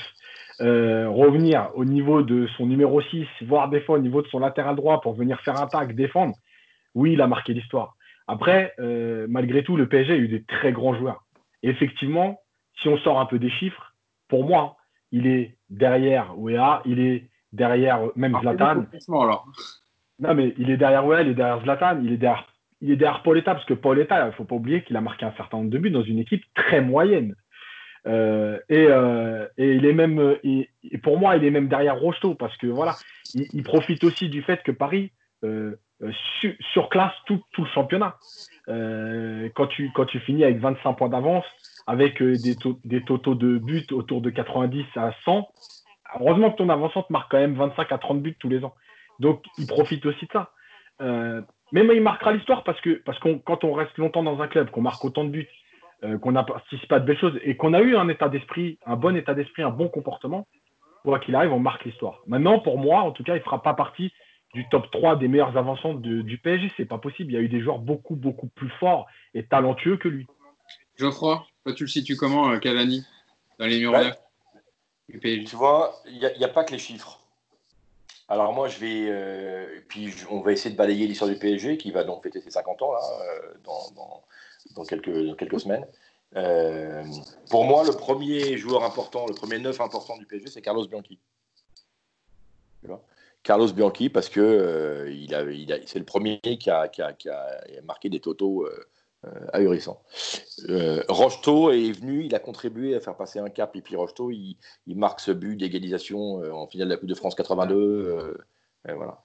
euh, revenir au niveau de son numéro 6, voire des fois au niveau de son latéral droit pour venir faire un tag, défendre, oui, il a marqué l'histoire. Après, malgré tout, le PSG a eu des très grands joueurs. effectivement, si on sort un peu des chiffres, pour moi, il est derrière Wea, il est derrière même Zlatan. Non, mais il est derrière il est derrière Zlatan, il est derrière, il est derrière Pauletta, parce que Pauletta, il ne faut pas oublier qu'il a marqué un certain nombre de buts dans une équipe très moyenne. Euh, euh, et, il est même, et, pour moi, il est même derrière Rocheteau, parce que voilà, il, profite aussi du fait que Paris euh, surclasse tout, tout, le championnat. Quand, tu, quand tu finis avec 25 points d'avance, avec des, des totaux de buts autour de 90 à 100, heureusement que ton avançante marque quand même 25 à 30 buts tous les ans. Donc, il profite aussi de ça. mais, il marquera l'histoire parce que parce qu'on quand on reste longtemps dans un club, qu'on marque autant de buts, qu'on a participé à de belles choses et qu'on a eu un état d'esprit, un bon état d'esprit, un bon comportement, quoi qu'il arrive, on marque l'histoire. Maintenant, pour moi, en tout cas, il ne fera pas partie du top 3 des meilleurs avançants du PSG. C'est pas possible. Il y a eu des joueurs beaucoup, beaucoup plus forts et talentueux que lui. Geoffroy, toi, tu le situes comment, euh, Cavani, dans les numéros 9 du PSG Tu vois, il n'y a, pas que les chiffres. Alors moi, je vais, euh, puis on va essayer de balayer l'histoire du PSG, qui va donc fêter ses 50 ans là, euh, dans, quelques, quelques semaines. pour moi, le premier joueur important, le premier neuf important du PSG, c'est Carlos Bianchi. Carlos Bianchi parce que euh, il a, c'est le premier qui a, qui, a, qui a, marqué des totaux euh, euh, ahurissants. Rocheteau est venu, il a contribué à faire passer un cap, et puis Rocheteau, il, marque ce but d'égalisation en finale de la Coupe de France 82. voilà.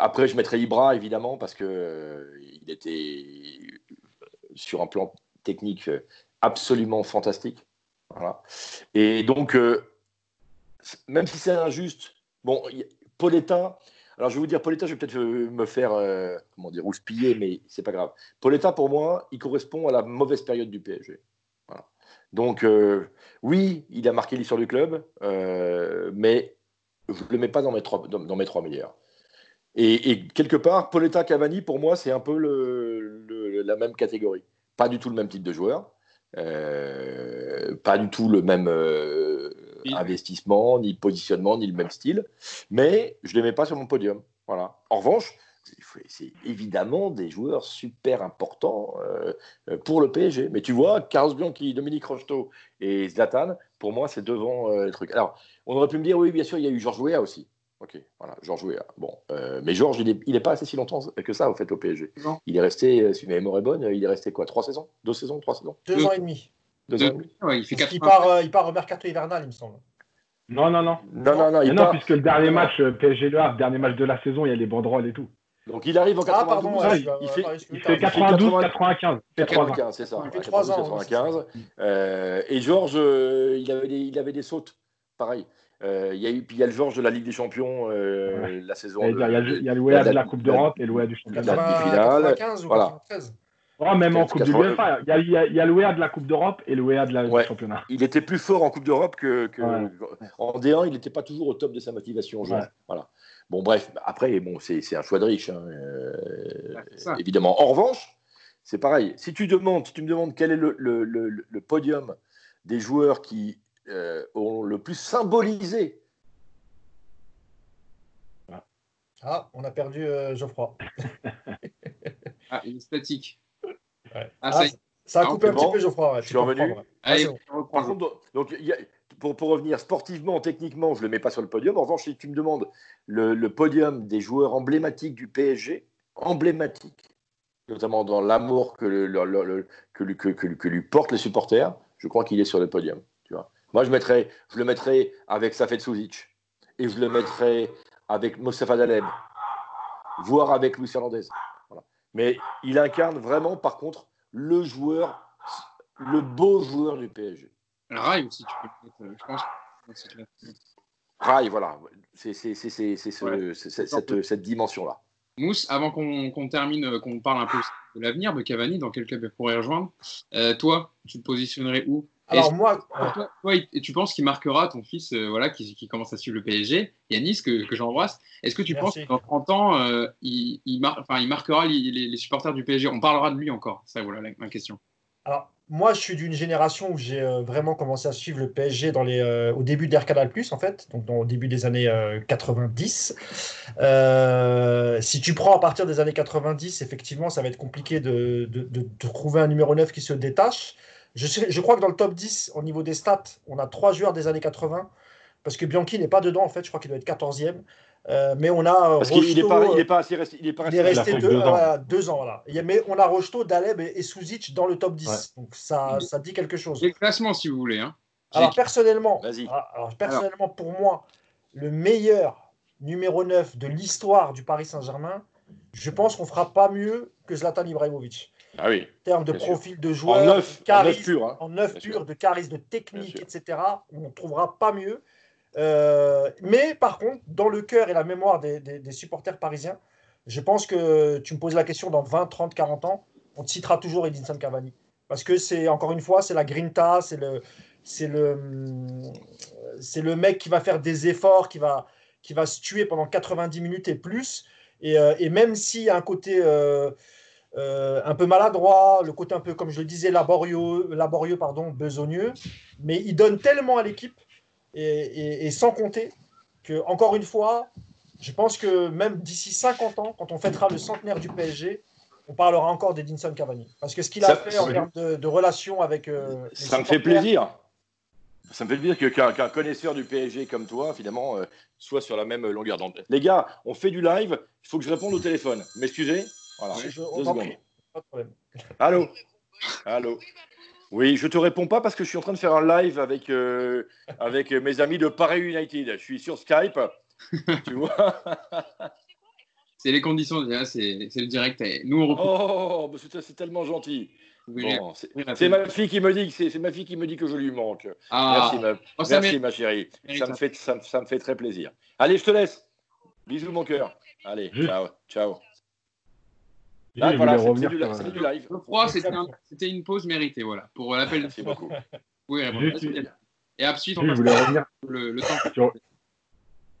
après, je mettrai Ibra, évidemment, parce que il était sur un plan technique absolument fantastique. Et donc, même si c'est injuste, bon, Pauletta, alors je vais vous dire, Pauletta, je vais peut-être euh, me faire, euh, comment dire, piller, mais c'est pas grave. Pauletta, pour moi, il correspond à la mauvaise période du PSG. Donc, euh, oui, il a marqué l'histoire du club, mais je ne le mets pas dans mes trois, dans, mes trois meilleurs. Et, quelque part, Pauletta Cavani, pour moi, c'est un peu le, la même catégorie. Pas du tout le même type de joueur, pas du tout le même investissement, ni positionnement, ni le même style. Mais je ne les mets pas sur mon podium. Voilà. En revanche, c'est évidemment des joueurs super importants euh, pour le PSG. Mais tu vois, Carlos Bianchi, Dominique Rocheteau et Zlatan, pour moi, c'est devant euh, les trucs. Alors, on aurait pu me dire, oui, bien sûr, il y a eu Georges Weah aussi. Ok, voilà, Georges Weah. Bon, euh, mais Georges, il n'est pas resté si longtemps que ça, au fait, au PSG. Il est resté, si ma mémoire est bonne, il est resté quoi Trois saisons? Deux saisons Trois saisons? Deux ans et demi il, fait il, part, euh, il part au mercato hivernal, il me semble. Non, non, non. Non, non, non. Il non, puisque le dernier match euh, PSG Le Havre, dernier match de la saison, il y a les banderoles et tout. Donc il arrive en 92. Ah, pardon, ouais, il, fait, il, fait, 92, 95. 95, c'est ça. Il fait 3 ans. 95. Euh, et Georges, euh, il, avait des, il avait des sautes, pareil. Euh, il y a eu, puis il y a le Georges de la Ligue des Champions euh, ouais. la saison. Il y, a, il le de la Coupe d'Europe et le WEA du championnat. 95 ou 93. Oh, même en Coupe du 80. UEFA, il y a, il y a- y a de la Coupe d'Europe et l'UEA de la, Ouais. du championnat. Il était plus fort en Coupe d'Europe que, que- Ouais. en D1. Il n'était pas toujours au top de sa motivation. jeune. Ouais. Voilà. Bon, bref. Après, bon, c'est un choix de riche, hein, euh, évidemment. En revanche, c'est pareil. Si tu demandes, si tu me demandes quel est le, le- le- le podium des joueurs qui euh, ont le plus symbolisé Ah, on a perdu euh, Geoffroy. Ah, il est statique. Ouais. Ah, Ah, ça a Ah, coupé un petit peu Geoffroy. ouais, Je suis revenu. Allez, bon. Par contre, donc, il y a- pour, pour revenir sportivement, techniquement, je ne le mets pas sur le podium. En revanche, si tu me demandes le, le podium des joueurs emblématiques du PSG, emblématiques, notamment dans l'amour que, le- le- le- le- que, lui- que- que lui- que lui portent les supporters, je crois qu'il est sur le podium. Tu vois. Moi, je, mettrais, je le mettrais avec Safet Souzic et je le mettrais avec Mostafa Daleb, voire avec Luis Hernandez. Mais il incarne vraiment, par contre, le joueur, le beau joueur du PSG. Rai aussi, tu peux euh, je pense. Rail, voilà. C'est ce- Ouais. cette, cette dimension-là. Mousse, avant qu'on qu'on termine, euh, qu'on parle un peu de l'avenir de Cavani, dans quel club il pourrait rejoindre, euh, toi, tu te positionnerais où? Alors moi, toi, tu penses qu'il marquera ton fils euh, voilà, qui, qui commence à suivre le PSG, Yanis, que, que j'embrasse Est-ce que tu penses Merci. que dans 30 ans, euh, il, il, mar- enfin, il marquera les, supporters du PSG On parlera de lui encore Ça, voilà la- ma question. Alors, moi, je suis d'une génération où j'ai euh, vraiment commencé à suivre le PSG dans les, au début d'Air Canal Plus, en fait, donc dans, au début des années euh, 90. Euh, si tu prends à partir des années 90, effectivement, ça va être compliqué de, de- de- de trouver un numéro 9 qui se détache. Je, sais- je crois que dans le top 10, au niveau des stats, on a trois joueurs des années 80, parce que Bianchi n'est pas dedans, en fait, je crois qu'il doit être 14e. Euh, mais on a euh, Parce qu'il n'est pas, euh, il est pas assez resté. Il est pas resté- Il resté deux, deux ans. voilà, deux ans. Voilà. Il y a- mais on a Rocheteau, Daleb et, et Suzic dans le top 10. Ouais. Donc ça, ça dit quelque chose. J'ai le classement si vous voulez. Hein. Alors personnellement, Vas-y. ah, alors, personnellement pour moi, le meilleur numéro 9 de l'histoire du Paris Saint-Germain, je pense qu'on fera pas mieux que Zlatan Ibrahimovic. Ah oui. En termes de sûr. profil de joueur, En neuf, de en charisme, neuf pur. hein. en neuf pur, de charisme, de technique, etc. On ne trouvera pas mieux. Euh, mais par contre, dans le cœur et la mémoire des, des- des supporters parisiens, je pense que tu me poses la question dans 20, 30, 40 ans, on te citera toujours Edinson Cavani. Parce que c'est, encore une fois, c'est la grinta, c'est le, c'est le, hum, c'est le mec qui va faire des efforts, qui va, qui va se tuer pendant 90 minutes et plus. Et, euh, et même s'il y a un côté euh, euh, un peu maladroit, le côté un peu, comme je le disais, laborieux, laborieux pardon, besogneux, mais il donne tellement à l'équipe et, et- et sans compter que, encore une fois, je pense que même d'ici 50 ans, quand on fêtera le centenaire du PSG, on parlera encore d'Edinson Cavani. Parce que ce qu'il a Ça- fait en termes de, de relations avec. euh, les Ça me fait plaisir. Ça me fait plaisir que- qu'un qu'un connaisseur du PSG comme toi, finalement, euh, soit sur la même longueur d'onde. Les gars, on fait du live. Il faut que je réponde au téléphone. M'excusez Voilà. Je- Deux on t'en secondes. prie, pas de problème. Allô Allô Oui, je te réponds pas parce que je suis en train de faire un live avec, euh, avec mes amis de Paris United. Je suis sur Skype. tu vois C'est les conditions, déjà, c'est c'est le direct. Nous, on reprend. Oh, c'est c'est tellement gentil. Bon, c'est Oui, ma fille qui me dit que c'est c'est ma fille qui me dit que je lui manque. Ah, Merci, ma, oh, ça merci mérite- ma chérie. Ça me fait ça, me- ça me fait très plaisir. Allez, je te laisse. Bisous mon cœur. Allez, ciao, ciao. Là, voilà, c'est revenir c'est du, sur, c'est euh, du live. Je crois que c'était un- c'était une pause méritée, voilà, pour l'appel de Merci beaucoup. Oui. Juste- C'est bien. Et ensuite, on voulais revenir le, le temps. sur,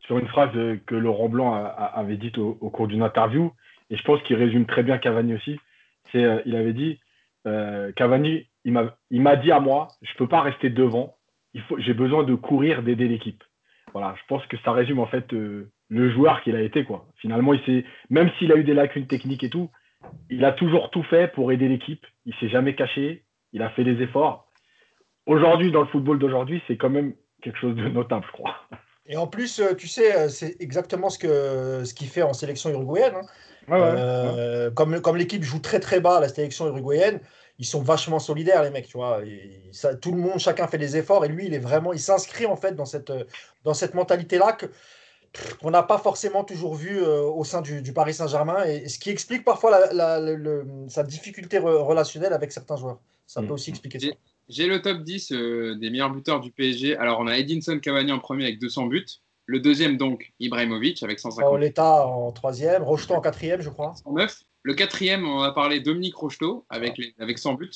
sur une phrase que Laurent Blanc a- a- avait dite au, au cours d'une interview, et je pense qu'il résume très bien Cavani aussi. C'est, euh, il avait dit, euh, Cavani, il m'a, il m'a dit à moi, je peux pas rester devant, il faut, j'ai besoin de courir, d'aider l'équipe. Voilà, je pense que ça résume en fait euh, le joueur qu'il a été quoi. Finalement, il s'est, même s'il a eu des lacunes techniques et tout, il a toujours tout fait pour aider l'équipe. Il s'est jamais caché, il a fait des efforts. Aujourd'hui, dans le football d'aujourd'hui, c'est quand même quelque chose de notable, je crois. Et en plus, euh, tu sais, euh, c'est exactement ce que ce qu'il fait en sélection uruguayenne. hein. Ouais, ouais. Euh, Comme, comme l'équipe joue très très bas à la sélection uruguayenne, ils sont vachement solidaires, les mecs, tu vois. Et ça, tout le monde, chacun fait des efforts, et lui, il est vraiment, il s'inscrit en fait dans cette, dans cette mentalité-là que pff, qu'on n'a pas forcément toujours vu euh, au sein du, du Paris Saint-Germain, et, et ce qui explique parfois la- la- le- le- sa difficulté re- relationnelle avec certains joueurs. Ça Mm. peut aussi expliquer ça. J'ai le top 10 euh, des meilleurs buteurs du PSG. Alors, on a Edinson Cavani en premier avec 200 buts. Le deuxième, donc, Ibrahimovic avec 150 Paoletta en troisième, Rocheteau en quatrième, je crois. 109. Le quatrième, on a parlé Dominique Rocheteau avec, les, avec 100 buts.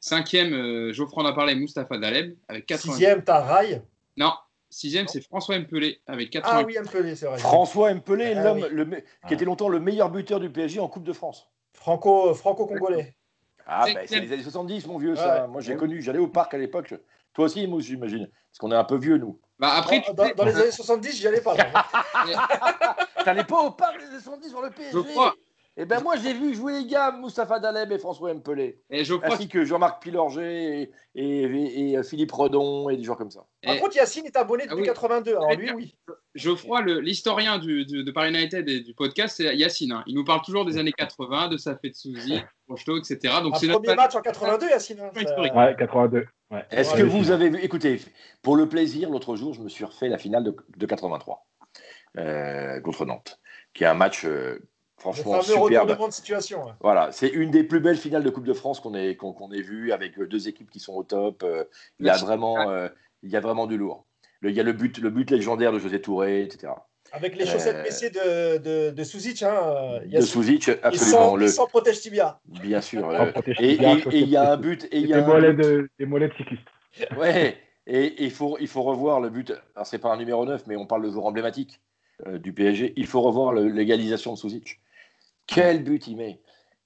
Cinquième, euh, Geoffroy en a parlé, Mustapha Daleb avec 80 Sixième, t'as. Non, sixième, c'est François Mpelé avec 80 Ah oui, Mpelé, c'est vrai. François Mpelé, Ah l'homme oui. le me- qui était longtemps le meilleur buteur du PSG en Coupe de France. Franco, franco-congolais. Ah, bah, c'est les années 70, mon vieux, ça. Ouais. Moi, j'ai connu, j'allais au parc à l'époque. Toi aussi, moi, j'imagine. Parce qu'on est un peu vieux, nous. Bah après, tu dans, les années 70, j'y allais pas. T'allais pas au parc des années 70 sur le PSG Je crois. Eh ben moi, j'ai vu jouer les gars, Moustapha Daleb et François Mpelé. et Geoffroy, Ainsi que Jean-Marc Pilorget et, et- et- et Philippe Redon et des joueurs comme ça. Par et contre, Yacine est abonné depuis Ah oui. 82. Alors lui, bien. oui. Geoffroy, le- l'historien de Paris United et du podcast, c'est Yacine. hein. Il nous parle toujours des années 80, de Safet Souzi, Rocheteau, etc. Donc Un c'est notre premier match en 82, Yacine. hein. Ouais, 82. Ouais. Est-ce Ouais, que vous avez vu Écoutez, pour le plaisir, l'autre jour, je me suis refait la finale de, de 83 euh, contre Nantes, qui est un match euh, franchement fameux superbe. de situation. ouais. Voilà, c'est une des plus belles finales de Coupe de France qu'on ait, qu'on, qu'on ait vues avec euh, deux équipes qui sont au top. euh, il, y a vraiment, euh, il y a vraiment du lourd. Le- il y a le but, le but légendaire de José Touré, etc. Avec les chaussettes Euh, baissées de, de, de Souzic. Hein, De Et absolument. sans, Le, et sans protège tibia. bien sûr. Euh, et et- tibia, et il y a un but. Et il y a Des mollets but- de, des mollets de cyclistes. Ouais, et il faut, il faut revoir le but. Alors, c'est pas un numéro 9, mais on parle de joueur emblématique euh, du PSG. Il faut revoir le- l'égalisation de Souzic. Quel but il met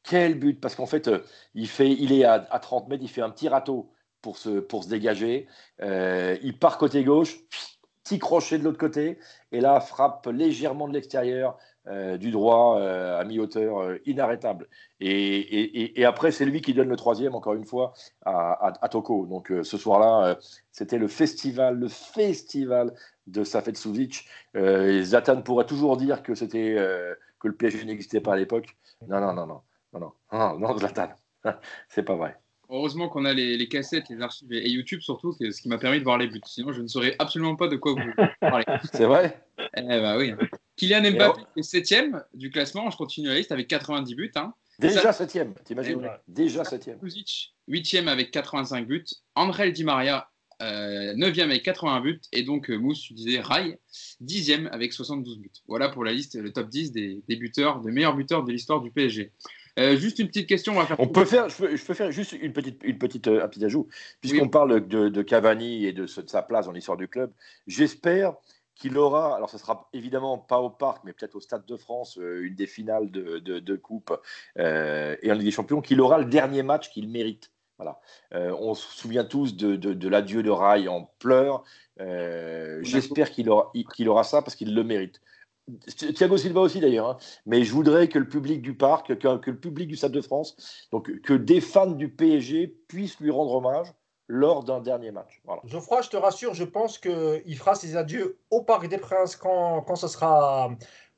Quel but Parce qu'en fait, euh, il, fait, il est à, à 30 mètres, il fait un petit râteau pour se, pour se dégager. Euh, il part côté gauche, petit crochet de l'autre côté, et là, frappe légèrement de l'extérieur. euh, du droit euh, à mi-hauteur, inarrêtable. Et, et- et- après, c'est lui qui donne le troisième, encore une fois, à, à- Toko. Donc ce soir-là, c'était le festival, le festival de Safet Suzic. Zatan pourrait toujours dire que c'était que le PSG n'existait pas à l'époque. Non, non, non, non, non, non, non, non, Zlatan, c'est pas vrai. Heureusement qu'on a les, les cassettes, les archives et YouTube surtout, ce qui m'a permis de voir les buts. Sinon, je ne saurais absolument pas de quoi vous parlez. C'est vrai? Eh bah oui. Kylian Mbappé est septième du classement. Je continue la liste avec 90 buts. Hein. Déjà septième, t'imagines Ouais. Déjà septième. Kuzic, 8e avec 85 buts. André Di Maria, euh, 9e avec 80 buts. Et donc, euh, Mousse, tu disais Rai, 10e avec 72 buts. Voilà pour la liste, le top 10 des, des buteurs, des meilleurs buteurs de l'histoire du PSG. Euh, juste une petite question, on va faire. On peut faire, je peux, je peux faire juste une petite, une petite, euh, un petit ajout, puisqu'on Oui. parle de, de Cavani et de, sa place dans l'histoire du club. J'espère qu'il aura, alors ce sera évidemment pas au parc, mais peut-être au Stade de France, une des finales de, de, coupe et en Ligue des Champions, qu'il aura le dernier match qu'il mérite. Voilà. Euh, on se souvient tous de, de, de l'adieu de Rai en pleurs. Euh, J'espère qu'il aura, ça parce qu'il le mérite. Thiago Silva aussi d'ailleurs, hein. mais je voudrais que le public du parc, que, que le public du Stade de France, donc que des fans du PSG puissent lui rendre hommage lors d'un dernier match. Voilà. Geoffroy, je te rassure, je pense qu'il fera ses adieux au Parc des Princes quand, quand, ce sera,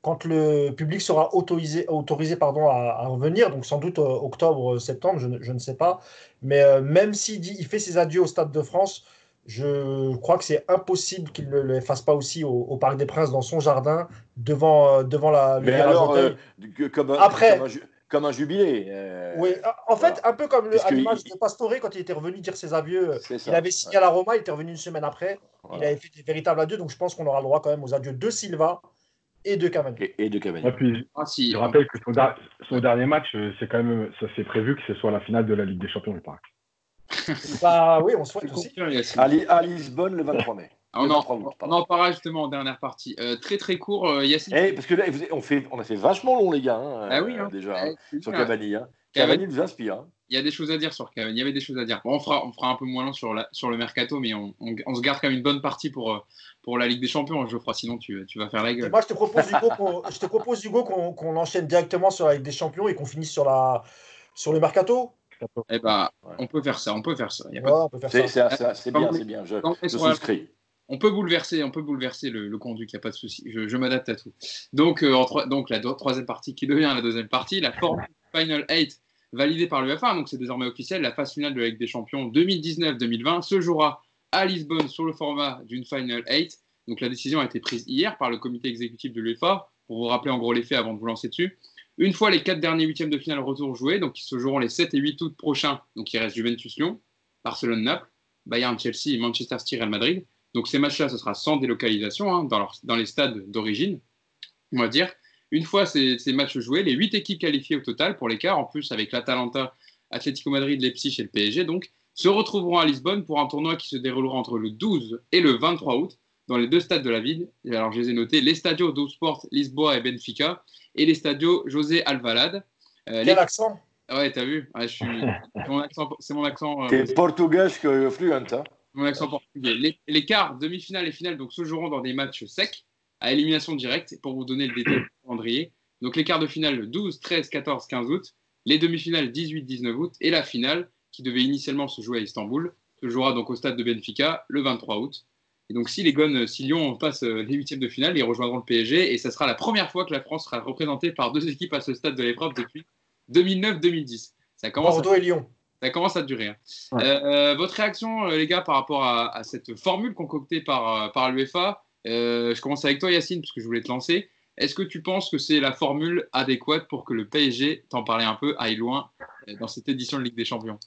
quand le public sera autorisé, autorisé pardon, à, à revenir, donc sans doute euh, octobre, septembre, je, ne- je ne sais pas. Mais euh, même s'il dit, il fait ses adieux au Stade de France, je crois que c'est impossible qu'il ne le fasse pas aussi au, au Parc des Princes, dans son jardin, devant, euh, devant la, Mais alors, euh, comme, un, Après- comme, un, ju- comme un jubilé. euh, Oui, en fait, un peu comme le, à l'image il- de Pastore quand il était revenu dire ses adieux. ça. Il avait signé à la Roma, il était revenu une semaine après. Voilà. Il avait fait des véritables adieux, donc je pense qu'on aura le droit quand même aux adieux de Silva et de Cavani. Et, et de Cavani. Et puis, Ah, si. je rappelle que son, dernier match, euh, c'est quand même, ça c'est prévu que ce soit la finale de la Ligue des Champions, je parc. Bah oui, on souhaite aussi. À, Li- à Lisbonne le 23 mai. Ah, on, en, 23 août, on pardon. en parlera justement en dernière partie. Euh, très très court, euh, Yacine. Eh, parce que là, vous- on, fait, on a fait vachement long, les gars, hein, Ah oui, euh, hein. déjà, hein, Eh, sur Cavani. Hein. Cavani. Cavani nous inspire. Il y a des choses à dire sur Cavani. Il y avait des choses à dire. Bon, on, fera, on fera un peu moins long sur, la, sur le mercato, mais on, on- on se garde quand même une bonne partie pour, euh, pour la Ligue des Champions, Geoffroy. Sinon, tu, tu vas faire la Et gueule. moi, je te propose, Hugo, qu'on, je te propose, Hugo, qu'on, qu'on enchaîne directement sur la Ligue des Champions et qu'on finisse sur, la, sur le mercato. Eh ben, Ouais. on peut faire ça. On peut faire ça. Il y a Ouais, pas de- on peut faire C'est ça. c'est- c'est- c'est Quand bien, c'est bien. Je, souscris. on peut bouleverser, on peut bouleverser le, le conduit, il n'y a pas de souci. Je, je m'adapte à tout. Donc, euh, en troi- donc la do- troisième partie qui devient la deuxième partie, la Formule Final 8 validée par l'UEFA, donc c'est désormais officiel, la phase finale de la Ligue des Champions 2019-2020 se jouera à Lisbonne sur le format d'une Final 8. Donc la décision a été prise hier par le comité exécutif de l'UEFA, pour vous rappeler en gros les faits avant de vous lancer dessus. Une fois les quatre derniers huitièmes de finale retour joués, donc qui se joueront les 7 et 8 août prochains, donc il reste Juventus-Lyon, Barcelone-Naples, Bayern-Chelsea Manchester City-Real Madrid. Donc ces matchs-là, ce sera sans délocalisation hein, dans les stades d'origine, on va dire. Une fois ces, matchs joués, les huit équipes qualifiées au total pour l'écart, en plus avec l'Atalanta, Atlético Madrid, Leipzig et le PSG, donc, se retrouveront à Lisbonne pour un tournoi qui se déroulera entre le 12 et le 23 août dans les deux stades de la ville. Alors, je les ai notés les Stadio do Sport Lisboa et Benfica et les Stadio José Alvalade. Euh, Quel accent Ouais, t'as vu C'est mon accent. Euh, T'es portugais que fluent, hein Mon accent portugais. Les, les quarts, demi-finales et finales donc, se joueront dans des matchs secs à élimination directe pour vous donner le détail du calendrier. Donc les quarts de finale 12, 13, 14, 15 août, les demi-finales 18, 19 août et la finale qui devait initialement se jouer à Istanbul se jouera donc au stade de Benfica le 23 août. Et donc si les Gones, si Lyon passe euh, les huitièmes de finale, ils rejoindront le PSG et ça sera la première fois que la France sera représentée par deux équipes à ce stade de l'épreuve depuis 2009-2010. Ça commence Bordeaux à... et Lyon. Ça commence à durer. Hein. Euh, votre réaction, euh, les gars, par rapport à, cette formule concoctée par, par l'UEFA Je commence avec toi, Yacine, parce que je voulais te lancer. Est-ce que tu penses que c'est la formule adéquate pour que le PSG, t'en parlais un peu, aille loin dans cette édition de Ligue des Champions?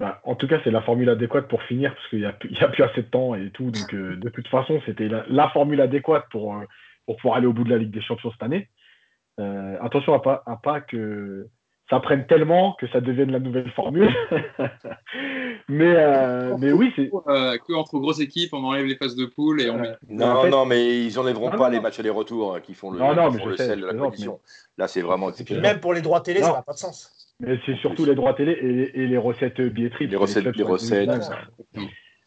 Bah, en tout cas, c'est la formule adéquate pour finir, parce qu'il n'y a, plus assez de temps et tout. Donc, euh, de toute façon, c'était la, formule adéquate pour, euh, pour pouvoir aller au bout de la Ligue des Champions cette année. Euh, attention à pas, à pas que ça prenne tellement que ça devienne la nouvelle formule. mais, mais oui, c'est. que entre grosses équipes, on enlève les phases de poule et on met... Non, non, mais ils enlèveront pas les matchs aller-retour qui font le, le sel de la compétition. Là, c'est vraiment exceptionnel. Même pour les droits télé, ça n'a pas de sens. Mais c'est surtout les droits télé et, les recettes billetteries. Les recettes, les recettes.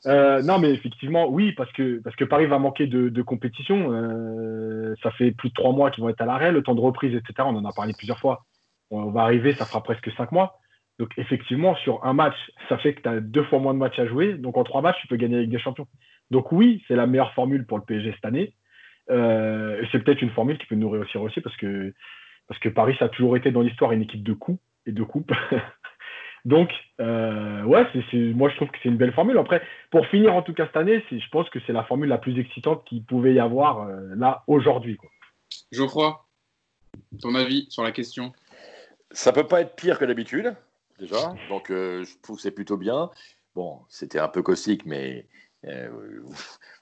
Euh, non, mais effectivement, oui, parce que, parce que Paris va manquer de, compétition. Euh, ça fait plus de trois mois qu'ils vont être à l'arrêt, le temps de reprise, etc. On en a parlé plusieurs fois. On va arriver, ça fera presque cinq mois. Donc, effectivement, sur un match, ça fait que tu as deux fois moins de matchs à jouer. Donc, en trois matchs, tu peux gagner avec des champions. Donc, oui, c'est la meilleure formule pour le PSG cette année. Euh, c'est peut-être une formule qui peut nous réussir aussi parce que, Paris, ça a toujours été dans l'histoire une équipe de coups et de coupe. Donc, euh, ouais, moi je trouve que c'est une belle formule. Après, pour finir en tout cas cette année, je pense que c'est la formule la plus excitante qu'il pouvait y avoir euh, là aujourd'hui. Geoffroy, ton avis sur la question? Ça peut pas être pire que d'habitude, déjà. Donc, euh, je trouve que c'est plutôt bien. Bon, c'était un peu caustique, mais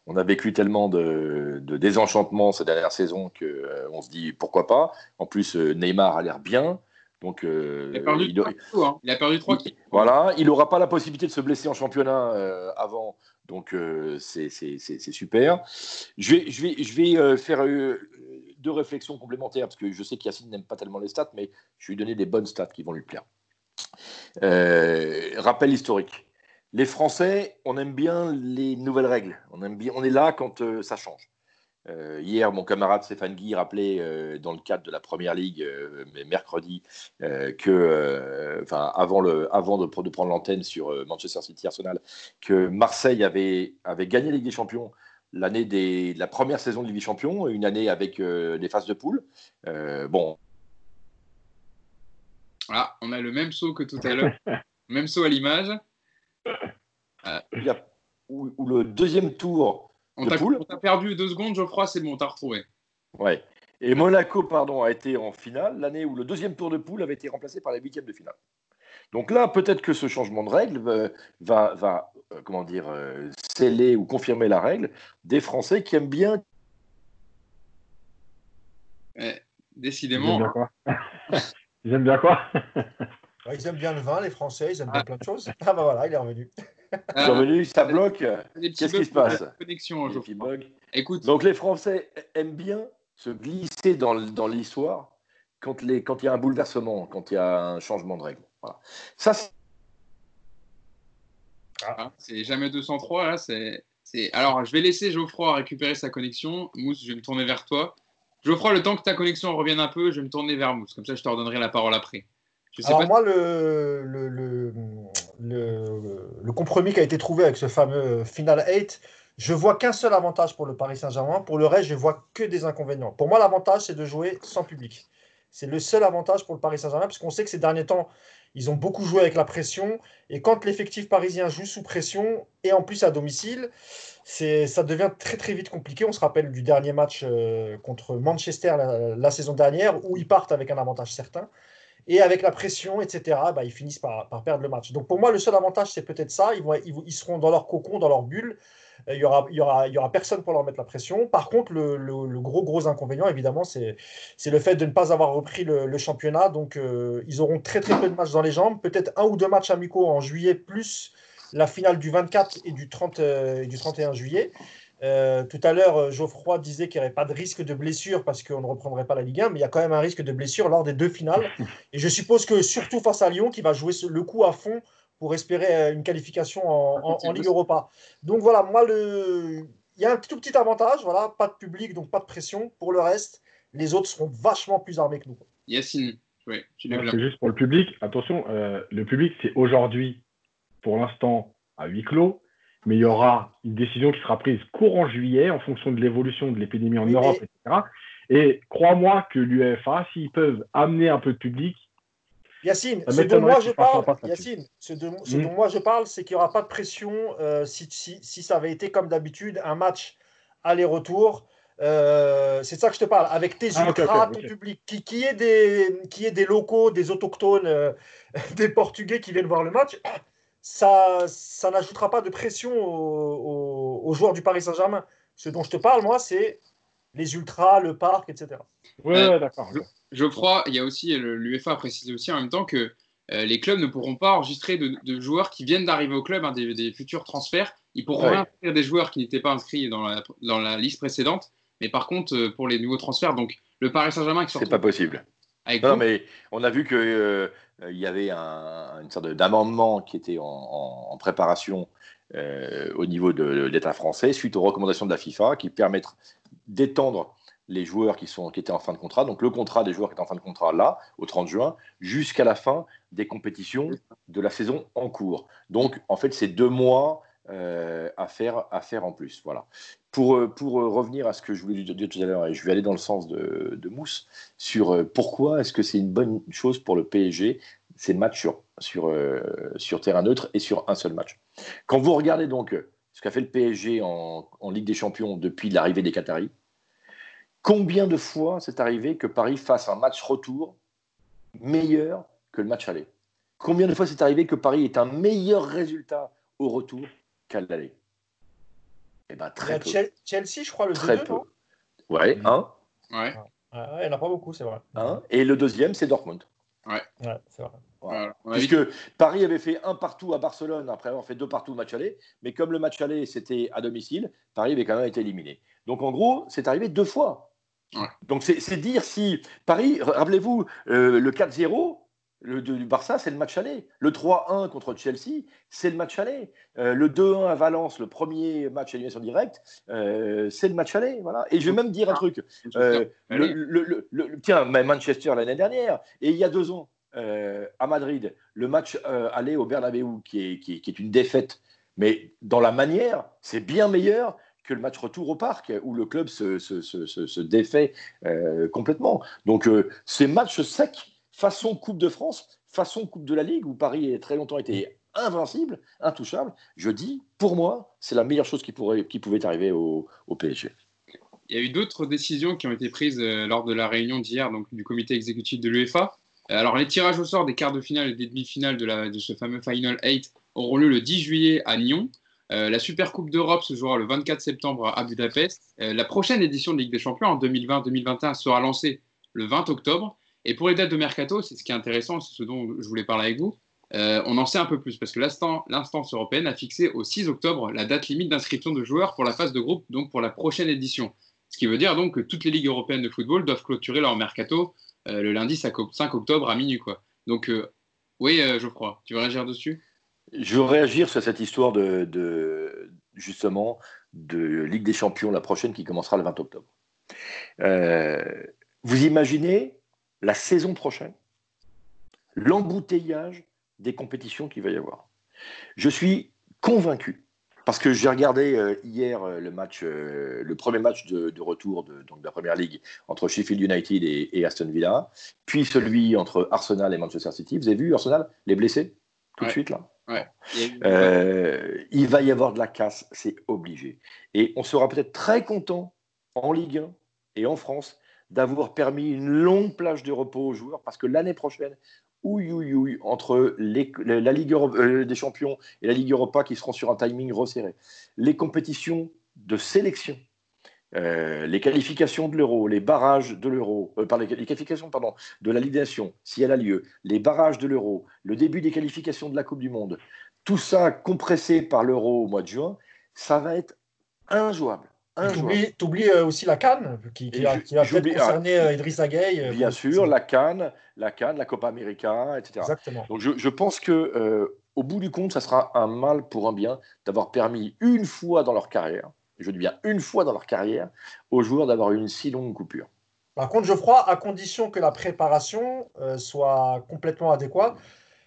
on a vécu tellement de, de désenchantement ces dernières saisons qu'on se dit pourquoi pas. En plus, Neymar a l'air bien. Donc, euh, il, a perdu il, hein. il, a perdu 3 Voilà, il n'aura pas la possibilité de se blesser en championnat euh, avant, donc euh, c'est super. Je vais, je vais, je vais faire deux réflexions complémentaires, parce que je sais qu'Yacine n'aime pas tellement les stats, mais je lui donner des bonnes stats qui vont lui plaire. rappel historique. Les Français, on aime bien les nouvelles règles. On, aime bien, on est là quand ça change. Euh, hier, mon camarade Stéphane Guy rappelait euh, dans le cadre de la première ligue, euh, mercredi, que, enfin, avant, le, avant de, de prendre l'antenne sur Manchester City Arsenal, que Marseille avait, avait gagné la Ligue des Champions l'année de la première saison de Ligue des Champions, une année avec des phases de poule. bon. Ah, on a le même saut que tout à l'heure, même saut à l'image. Où, le deuxième tour on t'a perdu deux secondes, Geoffroy, c'est bon, t'as retrouvé. Ouais. Et Monaco, pardon, a été en finale l'année où le deuxième tour de poule avait été remplacé par la huitième de finale. Donc là, peut-être que ce changement de règle va, va euh, comment dire, euh, sceller ou confirmer la règle des Français qui aiment bien. décidément. Ils aiment bien quoi? Ils aiment bien le vin, les Français, ils aiment bien plein de choses. Ah bah voilà, il est revenu. Il est revenu, ça bloque. Qu'est-ce qui se passe? Connexion, Écoute. Donc les Français aiment bien se glisser dans, dans l'histoire quand il quand y a un bouleversement, quand il y a un changement de règle. Voilà. Ça, ah, c'est jamais 203 là. C'est, alors je vais laisser Geoffroy récupérer sa connexion. Mousse, je vais me tourner vers toi. Geoffroy, le temps que ta connexion revienne un peu, je vais me tourner vers Mousse. Comme ça, je te redonnerai la parole après. Alors moi, le, le, le, le, compromis qui a été trouvé avec ce fameux Final 8, je vois qu'un seul avantage pour le Paris Saint-Germain. Pour le reste, je vois que des inconvénients. Pour moi, l'avantage, c'est de jouer sans public. C'est le seul avantage pour le Paris Saint-Germain, parce qu'on sait que ces derniers temps, ils ont beaucoup joué avec la pression. Et quand l'effectif parisien joue sous pression, et en plus à domicile, ça devient très très vite compliqué. On se rappelle du dernier match euh, contre Manchester la, saison dernière, où ils partent avec un avantage certain. Et avec la pression, etc., bah, ils finissent par, perdre le match. Donc pour moi, le seul avantage, c'est peut-être ça. Ils, vont, ils, seront dans leur cocon, dans leur bulle. Il n'y aura, y aura, y aura personne pour leur mettre la pression. Par contre, le, gros, gros inconvénient, évidemment, c'est le fait de ne pas avoir repris le, championnat. Donc, euh, ils auront très, très peu de matchs dans les jambes. Peut-être un ou deux matchs amicaux en juillet, plus la finale du 24 et du, 30, euh, du 31 juillet. Euh, tout à l'heure, Geoffroy disait qu'il n'y aurait pas de risque de blessure parce qu'on ne reprendrait pas la Ligue 1, mais il y a quand même un risque de blessure lors des deux finales. Et je suppose que surtout face à Lyon, qui va jouer le coup à fond pour espérer une qualification en, en, Ligue Europa. Donc voilà, moi, le... il y a un tout petit avantage, voilà, pas de public, donc pas de pression. Pour le reste, les autres seront vachement plus armés que nous. Yacine, oui, C'est juste pour le public. Attention, le public, c'est aujourd'hui pour l'instant à huis clos, mais il y aura une décision qui sera prise courant juillet en fonction de l'évolution de l'épidémie en Europe, etc. Et crois-moi que l'UEFA, s'ils peuvent amener un peu de public. Yacine, ce dont moi je parle, Yacine, ce, hmm. dont moi je parle, c'est qu'il n'y aura pas de pression euh, si, si, ça avait été comme d'habitude un match aller-retour. Euh, c'est ça que je te parle, avec tes ah, ultras, ton public, qui, qui, est des, qui est des locaux, des autochtones, euh, des Portugais qui viennent voir le match ça, ça n'ajoutera pas de pression aux, joueurs du Paris Saint-Germain. Ce dont je te parle, moi, c'est les ultras, le parc, etc. Oui, euh, d'accord. Je, crois, il y a aussi, l'UEFA a précisé aussi en même temps que euh, les clubs ne pourront pas enregistrer de, joueurs qui viennent d'arriver au club, hein, des, futurs transferts. Ils pourront inscrire des joueurs qui n'étaient pas inscrits dans la, dans la, liste précédente. Mais par contre, euh, pour les nouveaux transferts, donc le Paris Saint-Germain qui sort. C'est pas possible. non, mais on a vu que euh, il y avait une sorte d'amendement qui était en, préparation euh, au niveau de, l'État français suite aux recommandations de la FIFA qui permettent d'étendre les joueurs qui, sont, qui étaient en fin de contrat, donc le contrat des joueurs qui étaient en fin de contrat là, au 30 juin, jusqu'à la fin des compétitions de la saison en cours. Donc, en fait, c'est deux mois euh, à, faire, à faire en plus. Voilà. Pour, euh, pour euh, revenir à ce que je voulais dire tout à l'heure, et je vais aller dans le sens de, de Mousse, sur pourquoi est-ce que c'est une bonne chose pour le PSG, ces matchs sur, sur, sur terrain neutre et sur un seul match. Quand vous regardez donc ce qu'a fait le PSG en, en Ligue des Champions depuis l'arrivée des Qataris, combien de fois c'est arrivé que Paris fasse un match retour meilleur que le match aller? Combien de fois c'est arrivé que Paris ait un meilleur résultat au retour qu'à l'aller? Eh ben, très peu. Chelsea, je crois, le très 2 peu. Non? Ouais, un. Ouais. il n'y en a pas beaucoup, c'est vrai. Un. Et le deuxième, c'est Dortmund. Ouais. ouais c'est vrai. Puisque Paris avait fait un partout à Barcelone après avoir fait deux partout au match aller, mais comme le match aller c'était à domicile, Paris avait quand même été éliminé. Donc en gros, c'est arrivé deux fois. Ouais. Donc c'est dire si Paris, rappelez-vous, euh, le 4-0, le du Barça, c'est le match aller. Le 3-1 contre Chelsea, c'est le match aller. Euh, le 2-1 à Valence, le premier match à élimination directe, euh, c'est le match aller. Voilà. Et je vais même dire un ah, truc. Euh, le, tiens, Manchester l'année dernière, et il y a deux ans, à Madrid, le match aller au Bernabeu, qui est, qui, est, une défaite, mais dans la manière, c'est bien meilleur que le match retour au parc, où le club se, se, se, se défait complètement. Donc, ces matchs secs, façon Coupe de France, façon Coupe de la Ligue, où Paris a très longtemps été invincible, intouchable, je dis, pour moi, c'est la meilleure chose qui, pourrait, qui pouvait arriver au, PSG. Il y a eu d'autres décisions qui ont été prises euh, lors de la réunion d'hier du comité exécutif de l'UEFA. Euh, alors, les tirages au sort des quarts de finale et des demi-finales de, de, ce fameux Final 8 auront lieu le 10 juillet à Nyon. Euh, la Super Coupe d'Europe se jouera le 24 septembre à Budapest. la prochaine édition de Ligue des Champions en 2020-2021 sera lancée le 20 octobre. Et pour les dates de mercato, c'est ce qui est intéressant, c'est ce dont je voulais parler avec vous. Euh, on en sait un peu plus parce que l'instance européenne a fixé au 6 octobre la date limite d'inscription de joueurs pour la phase de groupe, donc pour la prochaine édition. Ce qui veut dire donc que toutes les ligues européennes de football doivent clôturer leur mercato euh, le lundi 5 octobre à minuit. Quoi. Donc, euh, oui, Geoffroy, tu veux réagir dessus? Je veux réagir sur cette histoire de, justement de Ligue des Champions, la prochaine qui commencera le 20 octobre. vous imaginez la saison prochaine, l'embouteillage des compétitions qu'il va y avoir. Je suis convaincu, parce que j'ai regardé euh, hier euh, le match, euh, le premier match de, retour de, donc de, la Première Ligue entre Sheffield United et, Aston Villa, puis celui entre Arsenal et Manchester City. Vous avez vu Arsenal, les blessés, tout de suite là? Il va y avoir de la casse, c'est obligé. Et on sera peut-être très content en Ligue 1 et en France d'avoir permis une longue plage de repos aux joueurs parce que l'année prochaine, ouille, entre la Ligue euh, des Champions et la Ligue Europa qui seront sur un timing resserré, les compétitions de sélection, euh, les qualifications de l'euro, les barrages de l'euro, euh, les, qualifications de la Ligue des Nations, si elle a lieu, les barrages de l'euro, le début des qualifications de la Coupe du Monde, tout ça compressé par l'euro au mois de juin, ça va être injouable. Tu oublies euh, aussi la Cannes, qui, qui, va peut-être concerner euh, Idriss Gueye. Euh, bien sûr, la Cannes, la Cannes, la Copa América, etc. Exactement. Donc je, je pense que au bout du compte, ça sera un mal pour un bien d'avoir permis une fois dans leur carrière, je dis bien une fois dans leur carrière, aux joueurs d'avoir une si longue coupure. Par contre, Geoffroy, à condition que la préparation soit complètement adéquate.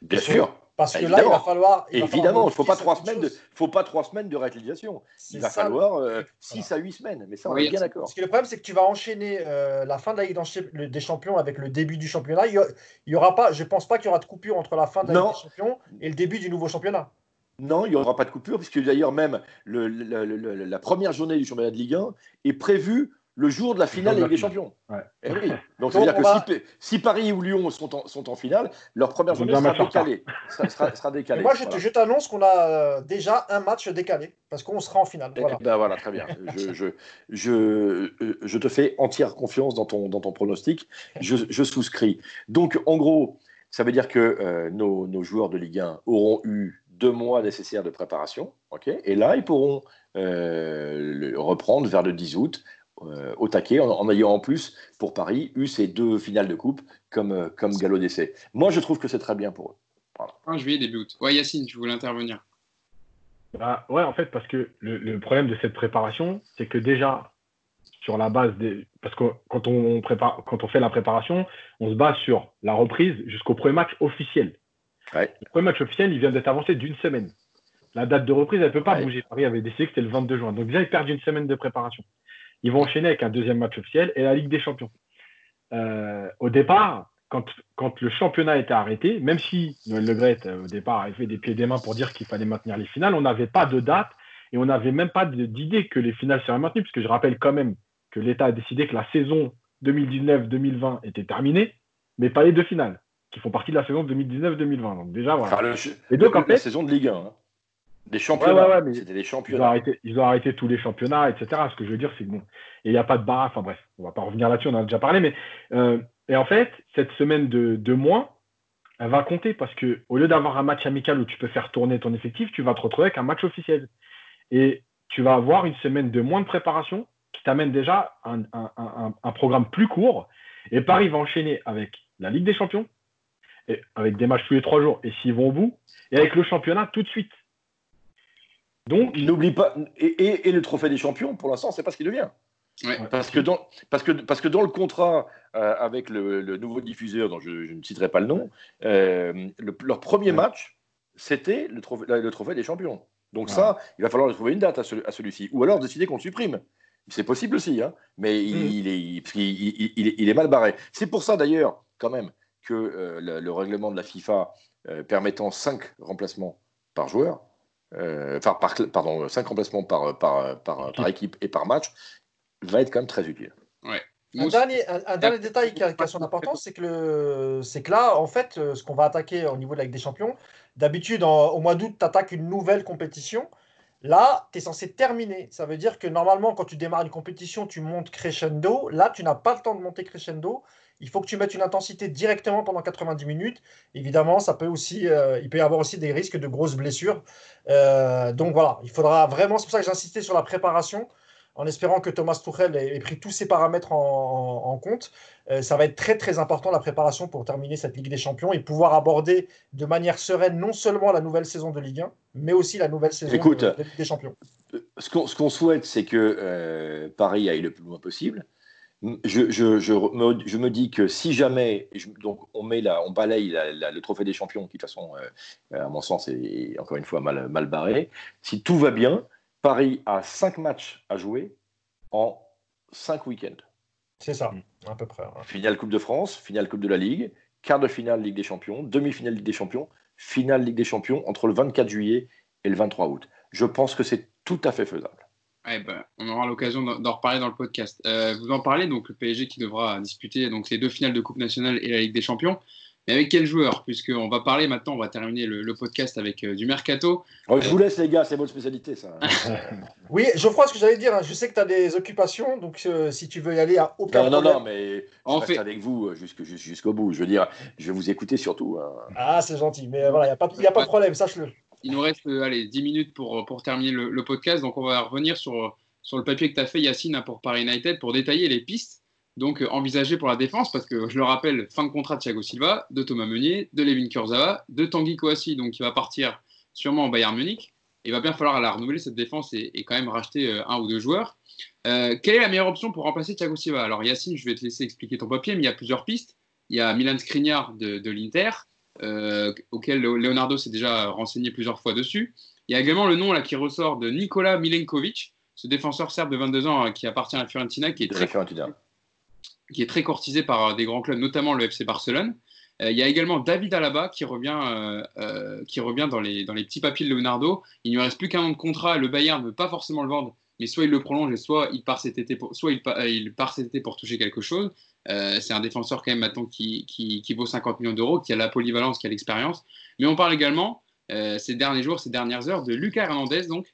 Bien sûr. Parce que là, il va falloir. Évidemment, il ne faut pas trois semaines de, faut pas trois semaines de réutilisation. Il va falloir 6 euh, à 8 semaines. Mais ça, on est bien d'accord. Parce que le problème, c'est que tu vas enchaîner euh, la fin de la Ligue des Champions avec le début du championnat. Il y, aura pas, je ne pense pas qu'il y aura de coupure entre la fin de la Ligue des Champions et le début du nouveau championnat. Non, il n'y aura pas de coupure, puisque d'ailleurs, même le, la première journée du championnat de Ligue 1 est prévue le jour de la finale de Ligue des Champions. Eh Donc, c'est-à-dire que si, Paris ou Lyon sont en, sont en finale, leur première journée sera décalée. sera, décalée. moi, je, t'annonce qu'on a euh, déjà un match décalé, parce qu'on sera en finale. Voilà, ben voilà très bien. je, je, je, te fais entière confiance dans ton, dans ton pronostic. Je, souscris. Donc, en gros, ça veut dire que euh, nos, nos, joueurs de Ligue 1 auront eu deux mois nécessaires de préparation. ok? Et là, ils pourront euh, reprendre vers le 10 août euh, au taquet, en, ayant en plus, pour Paris, eu ces deux finales de coupe comme, euh, comme galop d'essai. Moi, je trouve que c'est très bien pour eux. Voilà. Fin juillet, début août. Ouais, Yacine, tu voulais intervenir. Bah, ouais, en fait, parce que le, problème de cette préparation, c'est que déjà, sur la base des. Parce que quand on, prépare, quand on fait la préparation, on se base sur la reprise jusqu'au premier match officiel. Le premier match officiel, il vient d'être avancé d'une semaine. La date de reprise, elle ne peut pas bouger. Paris avait décidé que c'était le 22 juin. Donc déjà, ils perdent une semaine de préparation. Ils vont enchaîner avec un deuxième match officiel et la Ligue des Champions. Euh, au départ, quand, quand, le championnat était arrêté, même si Noël Le euh, au départ, avait fait des pieds et des mains pour dire qu'il fallait maintenir les finales, on n'avait pas de date et on n'avait même pas d'idée que les finales seraient maintenues, puisque je rappelle quand même que l'État a décidé que la saison 2019-2020 était terminée, mais pas les deux finales, qui font partie de la saison 2019-2020. Donc déjà, voilà. et donc, en fait, la saison de Ligue 1. Hein. Des championnats. C'était des championnats. Ils ont, arrêté, tous les championnats, etc. Ce que je veux dire, c'est que bon, il n'y a pas de barre. Enfin bref, on va pas revenir là-dessus, on en a déjà parlé. Mais euh, et en fait, cette semaine de, de moins, elle va compter parce que au lieu d'avoir un match amical où tu peux faire tourner ton effectif, tu vas te retrouver avec un match officiel. Et tu vas avoir une semaine de moins de préparation qui t'amène déjà un, un, un, programme plus court. Et Paris va enchaîner avec la Ligue des Champions, et avec des matchs tous les trois jours, et s'ils vont au bout, et avec le championnat tout de suite. Donc, n'oublie pas, et, le trophée des champions, pour l'instant, c'est pas ce qu'il devient. Parce, que dans, parce, que, parce que dans le contrat euh, avec le, nouveau diffuseur, dont je, ne citerai pas le nom, euh, leur premier match, c'était le, le, trophée des champions. Donc ça, il va falloir trouver une date à, celui-ci. Ou alors décider qu'on le supprime. C'est possible aussi, hein, mais il, mm. est, il, est, mal barré. C'est pour ça d'ailleurs, quand même, que euh, le, le, règlement de la FIFA permettant 5 remplacements par joueur, euh, enfin, par, pardon, 5 remplacements par, par, par, équipe et par match, va être quand même très utile. Un dernier, un, dernier détail qui a, son importance, c'est que, c'est que là, en fait, euh, ce qu'on va attaquer au niveau de la Ligue des Champions, d'habitude, au mois d'août, tu attaques une nouvelle compétition. Là, tu es censé terminer. Ça veut dire que normalement, quand tu démarres une compétition, tu montes crescendo. Là, tu n'as pas le temps de monter crescendo il faut que tu mettes une intensité directement pendant 90 minutes. Évidemment, ça peut aussi, euh, il peut y avoir aussi des risques de grosses blessures. Euh, donc voilà, il faudra vraiment, c'est pour ça que j'insistais sur la préparation, en espérant que Thomas Tuchel ait, pris tous ces paramètres en, compte. Euh, ça va être très très important la préparation pour terminer cette Ligue des Champions et pouvoir aborder de manière sereine non seulement la nouvelle saison de Ligue 1, mais aussi la nouvelle saison de, Ligue des Champions. Ce qu'on souhaite, c'est que Paris aille le plus loin possible je, je, je, me, je, me, dis que si jamais donc on met là, on balaye le trophée des champions, qui de toute façon, euh, à mon sens, est encore une fois mal, mal barré, si tout va bien, Paris a cinq matchs à jouer en cinq week-ends. C'est ça, à peu près. Finale Coupe de France, finale Coupe de la Ligue, quart de finale Ligue des Champions, demi-finale Ligue des Champions, finale Ligue des Champions entre le 24 juillet et le 23 août. Je pense que c'est tout à fait faisable. Ben, on aura l'occasion d'en reparler dans le podcast. Euh, vous en parlez, donc le PSG qui devra disputer donc, les deux finales de Coupe nationale et la Ligue des Champions. Mais avec quel joueur? Puisqu'on va parler maintenant, on va terminer le, podcast avec euh, du mercato. Oh, je vous laisse, les gars, c'est votre spécialité, ça. oui, Geoffroy, ce que j'allais dire, hein, je sais que tu as des occupations, donc euh, si tu veux y aller, à aucun non, problème. Non, non, mais je reste avec vous jusqu'au bout. Je veux dire, je vais vous écouter surtout. Hein. Ah, c'est gentil, mais voilà, il n'y a, pas, a pas de problème, sache-le. Il nous reste allez, 10 minutes pour, pour terminer le, podcast, donc on va revenir sur, sur le papier que tu as fait, Yacine, hein, pour Paris United, pour détailler les pistes donc euh, envisagé pour la défense, parce que je le rappelle, fin de contrat de Thiago Silva, de Thomas Meunier, de Levin Kurzawa, de Tanguy Kouassi, donc qui va partir sûrement au Bayern Munich. Il va bien falloir la renouveler cette défense et, quand même racheter euh, un ou deux joueurs. Euh, quelle est la meilleure option pour remplacer Thiago Silva? Alors Yacine, je vais te laisser expliquer ton papier, mais il y a plusieurs pistes. Il y a Milan Skriniar de, l'Inter, auquel Leonardo s'est déjà renseigné plusieurs fois dessus. Il y a également le nom là, qui ressort de Nikola Milenkovic, ce défenseur serbe de 22 ans qui appartient à Fiorentina, qui est très, qui est très courtisé par euh, des grands clubs, notamment le FC Barcelone. Euh, il y a également David Alaba qui revient, euh, qui revient dans, les, dans les petits papiers de Leonardo. Il ne lui reste plus qu'un an de contrat. Le Bayern ne veut pas forcément le vendre, mais soit il le prolonge et soit il part cet été pour, soit il, part cet été pour toucher quelque chose. c'est un défenseur quand même maintenant qui, qui, vaut 50 millions d'euros, qui a la polyvalence, qui a l'expérience. Mais on parle également ces derniers jours, ces dernières heures de Lucas Hernandez, donc,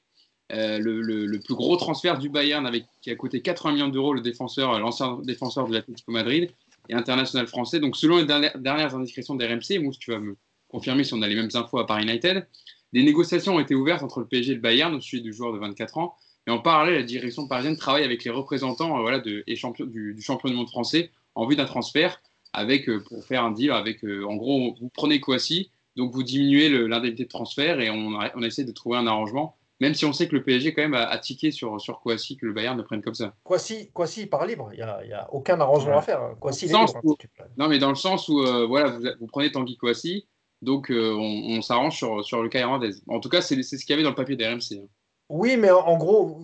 euh, le, plus gros transfert du Bayern avec, qui a coûté 80 millions d'euros, le défenseur, l'ancien défenseur de l'Atlético Madrid et international français. Donc, selon les dernières, indiscrétions des RMC, Mousse, tu vas me confirmer si on a les mêmes infos à Paris United, des négociations ont été ouvertes entre le PSG et le Bayern au sujet du joueur de 24 ans. Et en parallèle, la direction parisienne travaille avec les représentants euh, voilà, de, et champion, du, champion du monde français en vue d'un transfert avec, euh, pour faire un deal avec, en gros, vous prenez Kouassi, donc vous diminuez l'indemnité de transfert et on, on essaie de trouver un arrangement même si on sait que le PSG quand même a, tiqué sur, sur Kouassi, que le Bayern ne prenne comme ça. Kouassi, Kouassi part libre, il n'y a, aucun arrangement à faire. Kouassi, non, mais dans le sens où euh, voilà, vous, prenez Tanguy Kouassi, donc euh, on, s'arrange sur, sur le cas irlandais. En tout cas, c'est ce qu'il y avait dans le papier des RMC. Hein. Oui, mais en gros,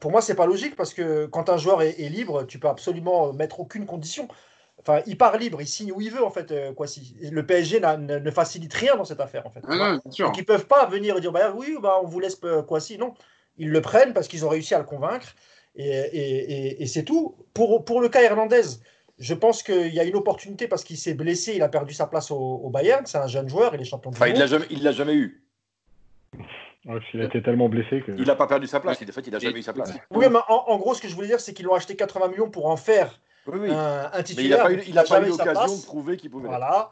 pour moi, c'est pas logique parce que quand un joueur est, est, libre, tu peux absolument mettre aucune condition. Enfin, il part libre, il signe où il veut en fait. Euh, quoi, si, le PSG ne, facilite rien dans cette affaire en fait. Ah Donc ils peuvent pas venir et dire bah oui, bah on vous laisse euh, quoi si non. Ils le prennent parce qu'ils ont réussi à le convaincre et, c'est tout. Pour, pour le cas Hernandez, je pense qu'il y a une opportunité parce qu'il s'est blessé, il a perdu sa place au, Bayern. C'est un jeune joueur, il est champion du enfin, monde. Il l'a jamais, eu. Il a été tellement blessé que. Il n'a pas perdu sa place. En fait, il n'a jamais eu sa place. Oui, mais en, gros, ce que je voulais dire, c'est qu'ils l'ont acheté 80 millions pour en faire oui, Un, titulaire. Mais il n'a pas eu, l'occasion de prouver qu'il pouvait. Voilà.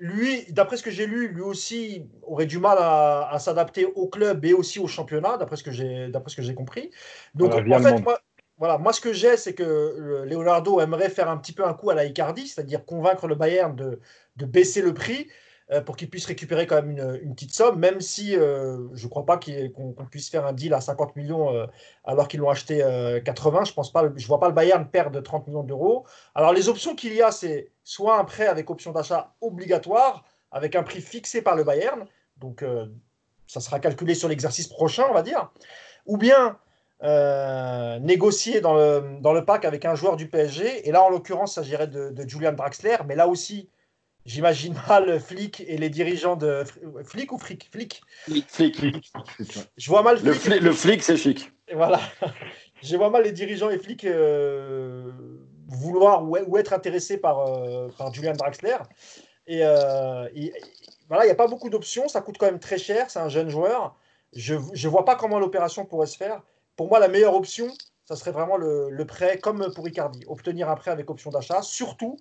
Lui, d'après ce que j'ai lu, lui aussi aurait du mal à, s'adapter au club et aussi au championnat, d'après ce que j'ai, d'après ce que j'ai compris. Donc, en fait, moi, voilà, moi, ce que j'ai, c'est que euh, Leonardo aimerait faire un petit peu un coup à la Icardi, c'est-à-dire convaincre le Bayern de, de baisser le prix euh, pour qu'il puisse récupérer quand même une, petite somme, même si euh, je ne crois pas qu'on puisse faire un deal à 50 millions euh, alors qu'ils l'ont acheté 80. Je pense pas, je vois pas le Bayern perdre 30 millions d'euros. Alors les options qu'il y a, c'est soit un prêt avec option d'achat obligatoire, avec un prix fixé par le Bayern, donc ça sera calculé sur l'exercice prochain, on va dire, ou bien négocier dans le, pack avec un joueur du PSG. Et là, en l'occurrence, ça s'agirait de, de, Julian Draxler, mais là aussi, J'imagine mal Flick et les dirigeants de. Flick ou Frick Flick Flick. Je vois mal Flick. Le, flic, c'est chic. voilà. Je vois mal les dirigeants et flics euh, vouloir ou, être intéressés par, euh, par Julian Draxler. Et, euh, voilà, il n'y a pas beaucoup d'options. Ça coûte quand même très cher. C'est un jeune joueur. Je ne vois pas comment l'opération pourrait se faire. Pour moi, la meilleure option, ça serait vraiment le, le prêt, comme pour Icardi. Obtenir un prêt avec option d'achat. Surtout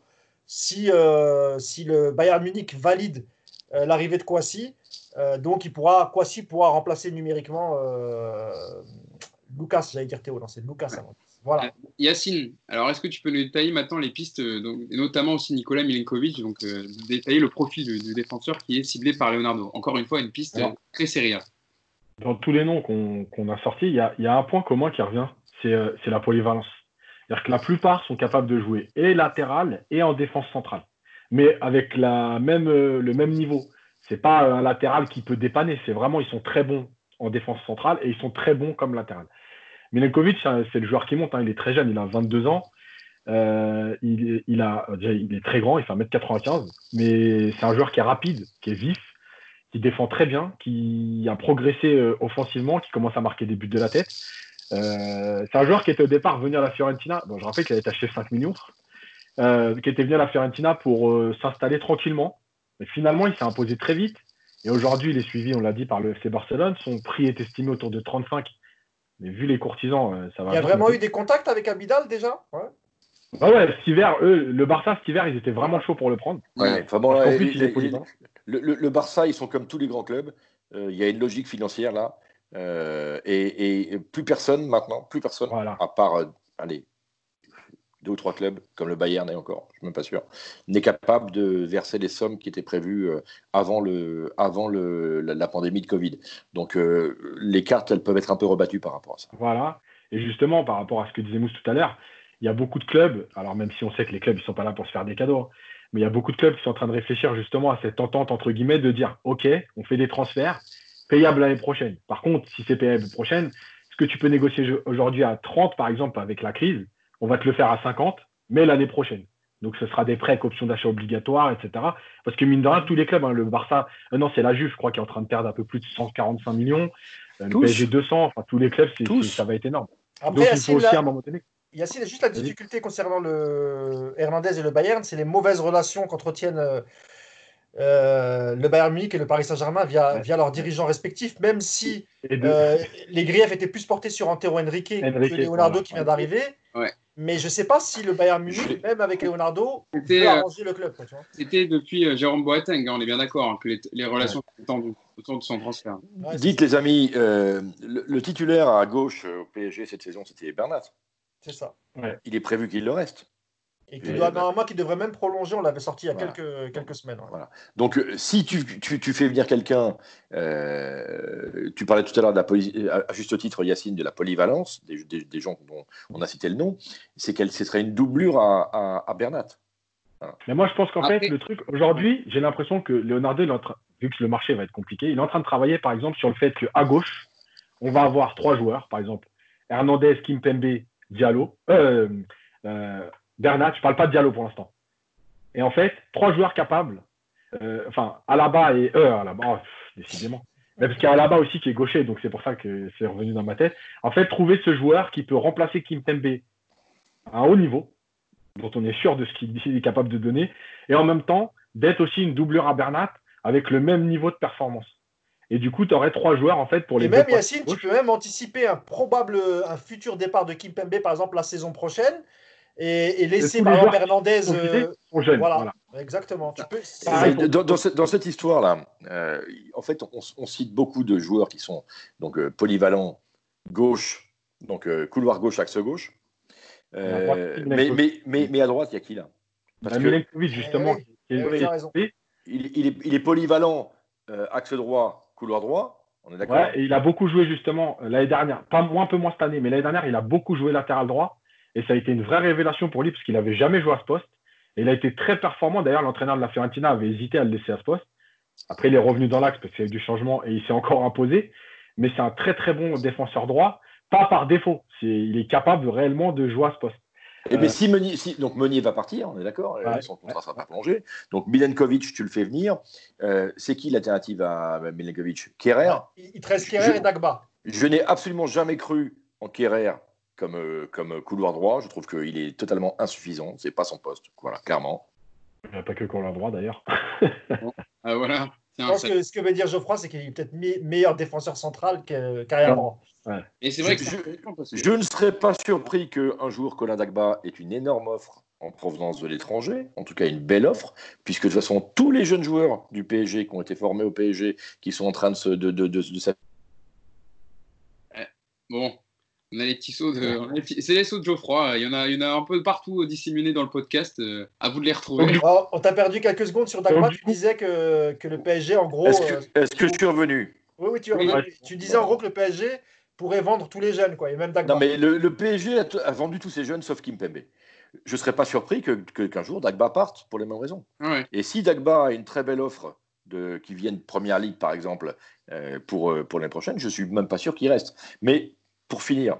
si, euh, si le Bayern Munich valide euh, l'arrivée de Kwasi, euh, donc il pourra, Kwasi pourra remplacer numériquement Lucas, j'allais dire Théo, non, c'est Lucas Voilà. Yacine, alors est-ce que tu peux nous détailler maintenant les pistes, donc, notamment aussi Nicolas Milinkovic, donc détailler le profil du, défenseur qui est ciblé par Leonardo? Encore une fois, une piste très sérieuse. Dans tous les noms qu'on a sortis, il y, y a, un point commun qui revient, c'est la polyvalence. C'est-à-dire que la plupart sont capables de jouer et latéral et en défense centrale, mais avec euh, le même niveau. C'est pas un latéral qui peut dépanner, c'est vraiment ils sont très bons en défense centrale et ils sont très bons comme latéral. Milenkovic, c'est le joueur qui monte, hein, il est très jeune, il a 22 ans. Euh, il, est très grand, il fait 1m95, mais c'est un joueur qui est rapide, qui est vif, qui défend très bien, qui a progressé euh, offensivement, qui commence à marquer des buts de la tête. Euh, c'est un joueur qui était au départ venu à la Fiorentina. Bon, je rappelle qu'il avait été acheté 5 millions. Euh, qui était venu à la Fiorentina pour euh, s'installer tranquillement. Mais finalement, il s'est imposé très vite. Et aujourd'hui, il est suivi, on l'a dit, par le FC Barcelone. Son prix est estimé autour de 35. Mais vu les courtisans, ça va. Il y a vraiment eu des contacts avec Abidal déjà? Ouais. Ah ouais, cet hiver, eux, le Barça, cet hiver, ils étaient vraiment chauds pour le prendre. Ouais, enfin bon, en plus, il est le, le, le, Barça, ils sont comme tous les grands clubs. Il y a une logique financière là. Euh, et, plus personne maintenant, plus personne, à part, euh, allez, deux ou trois clubs, comme le Bayern et encore, je ne suis même pas sûr, n'est capable de verser les sommes qui étaient prévues euh, avant, le, avant le, la, pandémie de Covid. Donc les cartes, elles peuvent être un peu rebattues par rapport à ça. Voilà. Et justement, par rapport à ce que disait Mousse tout à l'heure, il y a beaucoup de clubs, alors même si on sait que les clubs, ils ne sont pas là pour se faire des cadeaux, mais il y a beaucoup de clubs qui sont en train de réfléchir justement à cette entente, entre guillemets, de dire, OK, on fait des transferts, payable l'année prochaine. Par contre, si c'est payable l'année prochaine, ce que tu peux négocier aujourd'hui à 30, par exemple, avec la crise, on va te le faire à 50, mais l'année prochaine. Donc, ce sera des prêts avec option d'achat obligatoire, etc. Parce que, mine de rien, tous les clubs, hein, le Barça, euh, non, c'est la Juve, je crois, qui est en train de perdre un peu plus de 145 millions. Euh, le PSG 200, enfin, tous les clubs, ça va être énorme. Après, Donc, il faut aussi, à un moment donné. Il y a juste la difficulté concernant le Hernandez et le Bayern, c'est les mauvaises relations qu'entretiennent euh, le Bayern Munich et le Paris Saint-Germain via, via leurs dirigeants respectifs, même si euh, les griefs étaient plus portés sur Antero Henrique, que Leonardo qui vient d'arriver. Mais je ne sais pas si le Bayern Munich, même avec Leonardo, peut euh, arranger le club. C'était depuis Jérôme Boateng, hein, on est bien d'accord, hein, que les, relations sont tendues autour de son transfert. Dites les amis, le, titulaire à gauche au PSG cette saison, c'était Bernat. C'est ça. Il est prévu qu'il le reste. Et qui doit, normalement, qui devrait même prolonger, on l'avait sorti il y a quelques, quelques semaines. Voilà. Donc, euh, si tu, tu, tu, fais venir quelqu'un, euh, tu parlais tout à l'heure, de la à juste titre, Yacine, de la polyvalence, des, des, gens dont on a cité le nom, c'est qu'elle ce serait une doublure à, à, Bernat. Mais moi, je pense qu'en fait, le truc, aujourd'hui, j'ai l'impression que Leonardo, vu que le marché va être compliqué, il est en train de travailler, par exemple, sur le fait qu'à gauche, on va avoir trois joueurs, par exemple, Hernandez, Kimpembe, Diallo. Euh, euh, Bernat, je parle pas de Diallo pour l'instant. Et en fait, trois joueurs capables, euh, enfin, Alaba et eux, Alaba, oh, décidément. Mais parce qu'il y a Alaba aussi qui est gaucher, donc c'est pour ça que c'est revenu dans ma tête. En fait, trouver ce joueur qui peut remplacer Kim Tembe à un haut niveau, dont on est sûr de ce qu'il est capable de donner, et en même temps, d'être aussi une doublure à Bernat avec le même niveau de performance. Et du coup, tu aurais trois joueurs en fait pour les. Et même Yacine, tu peux même anticiper un probable, un futur départ de Kim Pembe par exemple la saison prochaine et, laisser par exemple Hernandez. Euh, voilà. exactement. Tu peux... dans, cette, histoire-là, euh, en fait, on, cite beaucoup de joueurs qui sont donc euh, polyvalents, gauche, donc couloir gauche, axe gauche. mais, mais, mais, mais, à droite, il y a qui là? Parce que, justement. Eh il, est, il, est, polyvalent, axe droit, couloir droit. On est d'accord? Et il a beaucoup joué justement l'année dernière, pas moins, un peu moins cette année, mais l'année dernière, il a beaucoup joué latéral droit. Et ça a été une vraie révélation pour lui parce qu'il n'avait jamais joué à ce poste. Et il a été très performant. D'ailleurs, l'entraîneur de la Fiorentina avait hésité à le laisser à ce poste. Après, il est revenu dans l'axe parce qu'il y a eu du changement et il s'est encore imposé. Mais c'est un très très bon défenseur droit, pas par défaut. il est capable réellement de jouer à ce poste. Et eh bien, euh, si Meunier, donc Meunier va partir, on est d'accord, son contrat ne sera pas prolongé. Donc Milenkovic, tu le fais venir. Euh, c'est qui l'alternative à Milenkovic Kerrer Il te reste Kerrer et Dagba. Je n'ai absolument jamais cru en Kerrer comme, euh, comme couloir droit. Je trouve qu'il est totalement insuffisant. C'est pas son poste, voilà, clairement. Il n'y a pas que couloir droit d'ailleurs. ah, voilà. Je pense que ce que veut dire Geoffroy, c'est qu'il est peut-être meilleur défenseur central qu'arrière droit. Et c'est vrai que je, ne serais pas surpris qu'un jour Colin Dagba ait une énorme offre en provenance de l'étranger, en tout cas une belle offre, puisque de toute façon tous les jeunes joueurs du PSG qui ont été formés au PSG, qui sont en train de se de, de, de, eh, Bon, on a les petits sauts de. C'est les sauts de Geoffroy. Il y, en a, il y en a un peu partout disséminés dans le podcast. Euh, à vous de les retrouver. Oh, on t'a perdu quelques secondes sur Dagba. Tu disais que, que, le PSG, en gros. Est-ce que, euh, est que je suis revenu? Oui, oui, tu es revenu. Tu disais en gros que le PSG pourrait vendre tous les jeunes, quoi. Et même Dagba. Non, mais le, PSG a, vendu tous ses jeunes sauf Kimpembe. Je ne serais pas surpris qu'un que, jour Dagba parte pour les mêmes raisons. Et si Dagba a une très belle offre de, qui vienne de Première Ligue, par exemple, euh, pour, pour l'année prochaine, je ne suis même pas sûr qu'il reste. Mais pour finir,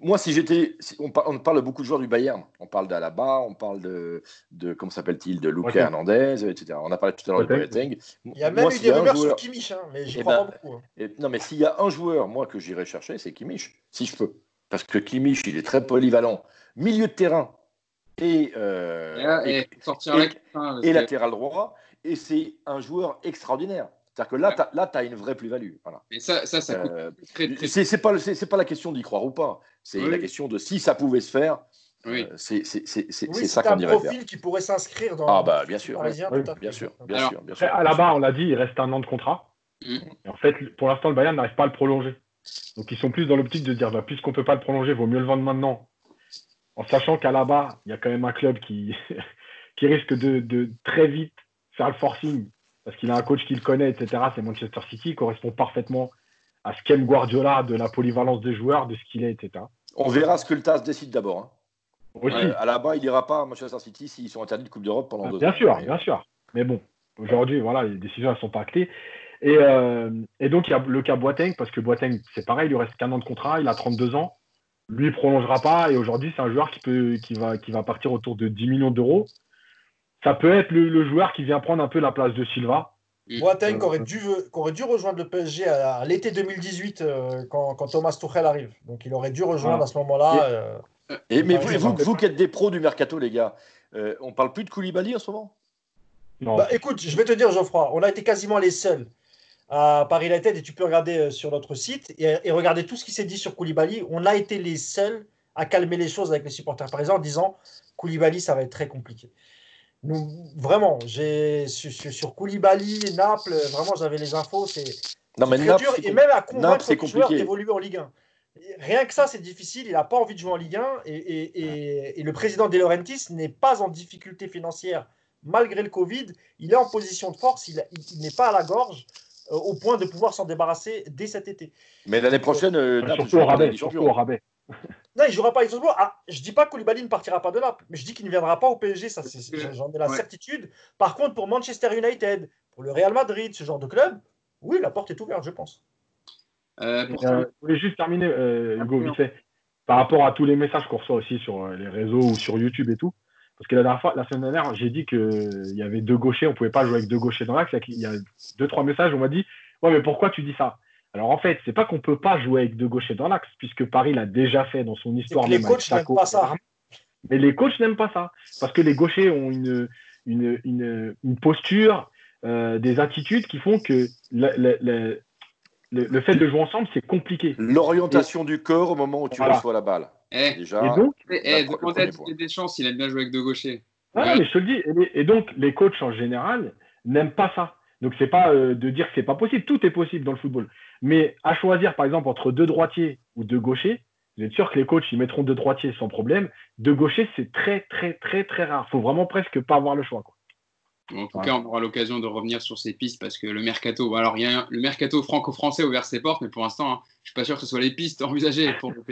moi, si j'étais. on, parle beaucoup de joueurs du Bayern. On parle d'Alaba, on parle de. de comment s'appelle-t-il De Luca Hernandez, etc. On a parlé tout à l'heure de Boateng. Il y a même eu des rumeurs sur Kimmich, hein, mais j'y eh crois ben, pas beaucoup. Hein. non, mais s'il y a un joueur, moi, que j'irais chercher, c'est Kimmich, si je peux. Parce que Kimmich, il est très polyvalent. Milieu de terrain et, euh, et, et latéral droit. Et c'est un joueur extraordinaire. C'est-à-dire que là, tu as, une vraie plus-value. Voilà. Et ça, ça, ça coûte euh, très, très... C'est pas, pas la question d'y croire ou pas. C'est la question de si ça pouvait se faire. Oui. Euh, c'est ça qu'on dirait un profil qui pourrait s'inscrire dans. Ah bah bien sûr, bien sûr, bien sûr, bien sûr. À la barre, on l'a dit, il reste un an de contrat. Mm. Et en fait, pour l'instant, le Bayern n'arrive pas à le prolonger. Donc ils sont plus dans l'optique de dire, bah, puisqu'on peut pas le prolonger, il vaut mieux le vendre maintenant. En sachant qu'à la barre, il y a quand même un club qui, qui risque de, de très vite faire le forcing parce qu'il a un coach qu'il connaît, etc. C'est Manchester City, correspond parfaitement à ce qu'aime Guardiola, de la polyvalence des joueurs, de ce qu'il est, etc. On verra ce que le TAS décide d'abord. Hein. Aussi. à la bas, il n'ira pas à Manchester City s'ils sont interdits de Coupe d'Europe pendant ah, deux bien ans. Bien sûr, bien sûr. Mais bon, aujourd'hui, voilà, les décisions ne sont pas actées. Et, euh, et, donc, il y a le cas Boateng, parce que Boateng, c'est pareil, il lui reste qu'un an de contrat, il a 32 ans. Lui, il ne prolongera pas. Et aujourd'hui, c'est un joueur qui, peut, qui, va, qui va partir autour de 10 millions d'euros ça peut être le, joueur qui vient prendre un peu la place de Silva. Boateng euh, aurait, dû, aurait dû rejoindre le PSG à, l'été 2018 euh, quand, Thomas Tuchel arrive. Donc il aurait dû rejoindre à ce moment-là. Et, euh, mais vous, vous, qui êtes des pros du mercato, les gars, on parle plus de Koulibaly en ce moment? Non. Bah, écoute, je vais te dire, Geoffroy, on a été quasiment les seuls à Paris United et tu peux regarder sur notre site et, et regarder tout ce qui s'est dit sur Koulibaly. On a été les seuls à calmer les choses avec les supporters exemple en disant Koulibaly, ça va être très compliqué vraiment, j'ai sur, sur, Koulibaly, Naples, vraiment j'avais les infos, c'est très dur et même à convaincre le joueur d'évoluer en Ligue 1. Rien que ça, c'est difficile. Il n'a pas envie de jouer en Ligue 1 et, et, et, le président De Laurentiis n'est pas en difficulté financière malgré le Covid. Il est en position de force. Il, n'est pas à la gorge euh, au point de pouvoir s'en débarrasser dès cet été. Mais l'année prochaine, euh, surtout, au rabais, surtout au rabais. Non, il ne jouera pas avec ah, Je ne dis pas que Koulibaly ne partira pas de là, mais je dis qu'il ne viendra pas au PSG, ça, j'en ai la certitude. Par contre, pour Manchester United, pour le Real Madrid, ce genre de club, oui, la porte est ouverte, je pense. Euh, euh, je voulais juste terminer, euh, Hugo, vite fait, par rapport à tous les messages qu'on reçoit aussi sur les réseaux ou sur YouTube et tout. Parce que la dernière fois, la semaine dernière, j'ai dit qu'il y avait deux gauchers, on ne pouvait pas jouer avec deux gauchers dans l'axe. Il y a deux, trois messages, on m'a dit Ouais, mais pourquoi tu dis ça? Alors en fait, c'est pas qu'on peut pas jouer avec deux gauchers dans l'axe, puisque Paris l'a déjà fait dans son histoire. les coachs n'aiment pas ça. Mais les coachs n'aiment pas ça, parce que les gauchers ont une, une, posture, euh, des attitudes qui font que le, le, fait de jouer ensemble, c'est compliqué. L'orientation du corps au moment où tu reçois la balle. Eh, déjà, et donc, eh, des chances, il a bien joué avec deux gauchers. mais je te le dis. Et, donc, les coachs en général n'aiment pas ça. Donc, c'est pas euh, de dire que c'est pas possible. Tout est possible dans le football. Mais à choisir, par exemple, entre deux droitiers ou deux gauchers, vous êtes sûr que les coachs, ils mettront deux droitiers sans problème. Deux gauchers, c'est très, très, très, très rare. Il faut vraiment presque pas avoir le choix. Quoi. En tout cas, on aura l'occasion de revenir sur ces pistes parce que le mercato, alors il le mercato franco-français ouvert ses portes, mais pour l'instant, hein, je suis pas sûr que ce soit les pistes envisagées pour le.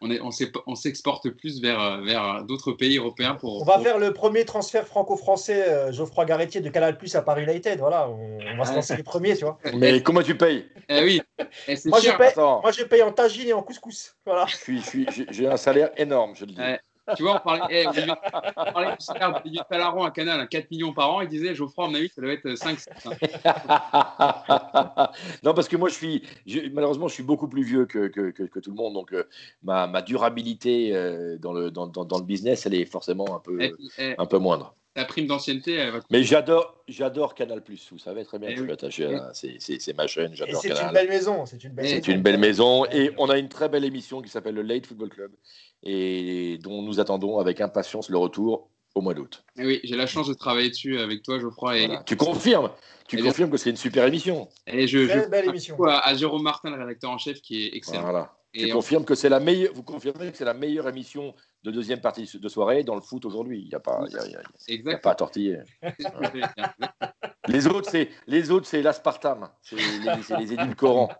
On s'exporte on plus vers, vers d'autres pays européens. Pour, on va faire le premier transfert franco-français, euh, Geoffroy Garretier de Canal Plus à Paris United. Voilà, on, va se lancer les premiers, tu vois. Mais comment tu payes? Eh oui, eh, moi, je paye, moi, je paye en tagine et en couscous. Voilà. J'ai un salaire énorme, je le dis. Tu vois, on parlait, eh, on parlait du salaire de Talaron à Canal à 4 millions par an. Il disait, Geoffroy, à mon avis, ça doit être 5 Non, parce que moi, je suis, malheureusement, je suis beaucoup plus vieux que, que, que, tout le monde. Donc, euh, ma, ma, durabilité euh, dans, le, dans, dans, le business, elle est forcément un peu, un peu moindre. La prime d'ancienneté, va... Mais j'adore, j'adore Canal+. Vous savez très bien, je suis attaché à c'est ma chaîne, j'adore Canal. C'est une belle maison, c'est une belle, maison. une belle maison. Et on a une très belle émission qui s'appelle le Late Football Club et dont nous attendons avec impatience le retour au mois d'août. Oui, j'ai la chance de travailler dessus avec toi, Geoffroy. Et... Tu confirmes Tu confirmes que c'est une super émission et je, Très belle émission. À, à, Jérôme Martin, le rédacteur en chef, qui est excellent. Voilà. Et tu confirmes que c'est la meilleure. Vous confirmez que c'est la meilleure émission de deuxième partie de soirée dans le foot aujourd'hui. Il n'y a pas, y a, pas à tortiller. les autres, c'est les autres, c'est l'aspartame, c'est les, les édulcorants.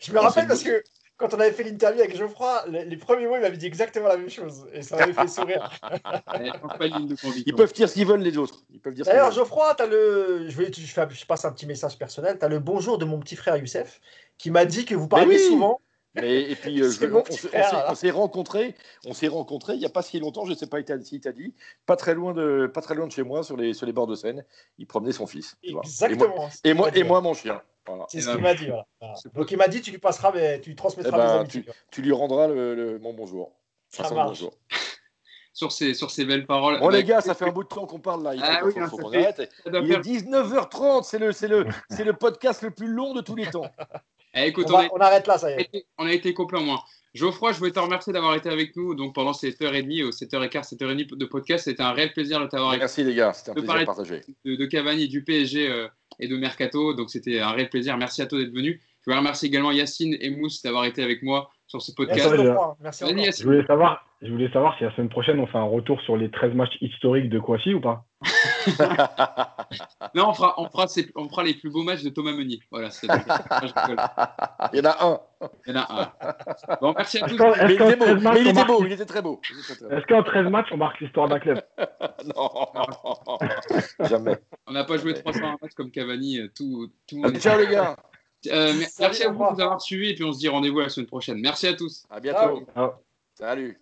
Je me rappelle parce que quand on avait fait l'interview avec Geoffroy, les, premiers mots, il m'avait dit exactement la même chose. Et ça m'avait fait sourire. Ils peuvent dire ce qu'ils veulent, les autres. D'ailleurs, Geoffroy, as le... je, vais, je, je, passe un petit message personnel. Tu as le bonjour de mon petit frère Youssef, qui m'a dit que vous parlez souvent. Mais, et puis, euh, je- on, s'est- on frère, s'est- là. on s'est rencontrés, on s'est rencontrés il n'y a pas si longtemps, je ne sais pas si tu as dit, pas très loin de, pas très loin de chez moi, sur les, sur les bords de Seine. Il promenait son fils. tu vois. Exactement. Et moi, et moi, et mon chien. Voilà. C'est ce qu'il m'a dit. voilà. Voilà. c'est Donc il m'a dit tu lui passeras, mais tu lui transmettras Eh ben, mes. Tu lui rendras le, le- mon bonjour. Ça Enfin, son marche. bonjour. Sur ces, sur ces belles paroles. Bon, Bah, les gars, ça fait un bout de temps qu'on parle là. Il Ah faut- oui, faut- hein, faut fait- Il est 19h30, c'est le, c'est le, c'est le podcast le plus long de tous les temps. Eh, écoute, On, on, va- a, on arrête là, ça y est. on a été complet en moins. Geoffroy, je voulais te remercier d'avoir été avec nous donc pendant cette heure et demie, euh, 7h15, 7h30 de podcast. C'était un réel plaisir de t'avoir avec Merci les gars, c'était un De plaisir de, de Cavani, du PSG euh, et de Mercato. Donc c'était un réel plaisir. Merci à toi d'être venu. Je voulais remercier également Yacine et Mousse d'avoir été avec moi sur ce podcast. Geoffroy. Merci. Je voulais savoir, je voulais savoir si la semaine prochaine on fait un retour sur les 13 matchs historiques de Kouachi ou pas Non, on fera, on, fera ces- on fera les plus beaux matchs de Thomas Meunier. Voilà. Il y en a un. Il y en a un. Bon, merci à tous. Mais il était beau, 13 matchs, mais il était marque- beau, il était très beau. Est-ce qu'en 13 matchs on marque l'histoire d'un club? Non, jamais. On n'a pas joué 300 matchs comme Cavani. euh, Tout, tout monde. ciao les gars, Euh, merci à vous revoir. de nous avoir suivis et puis on se dit rendez-vous la semaine prochaine. Merci à tous. à bientôt. Ciao. Salut.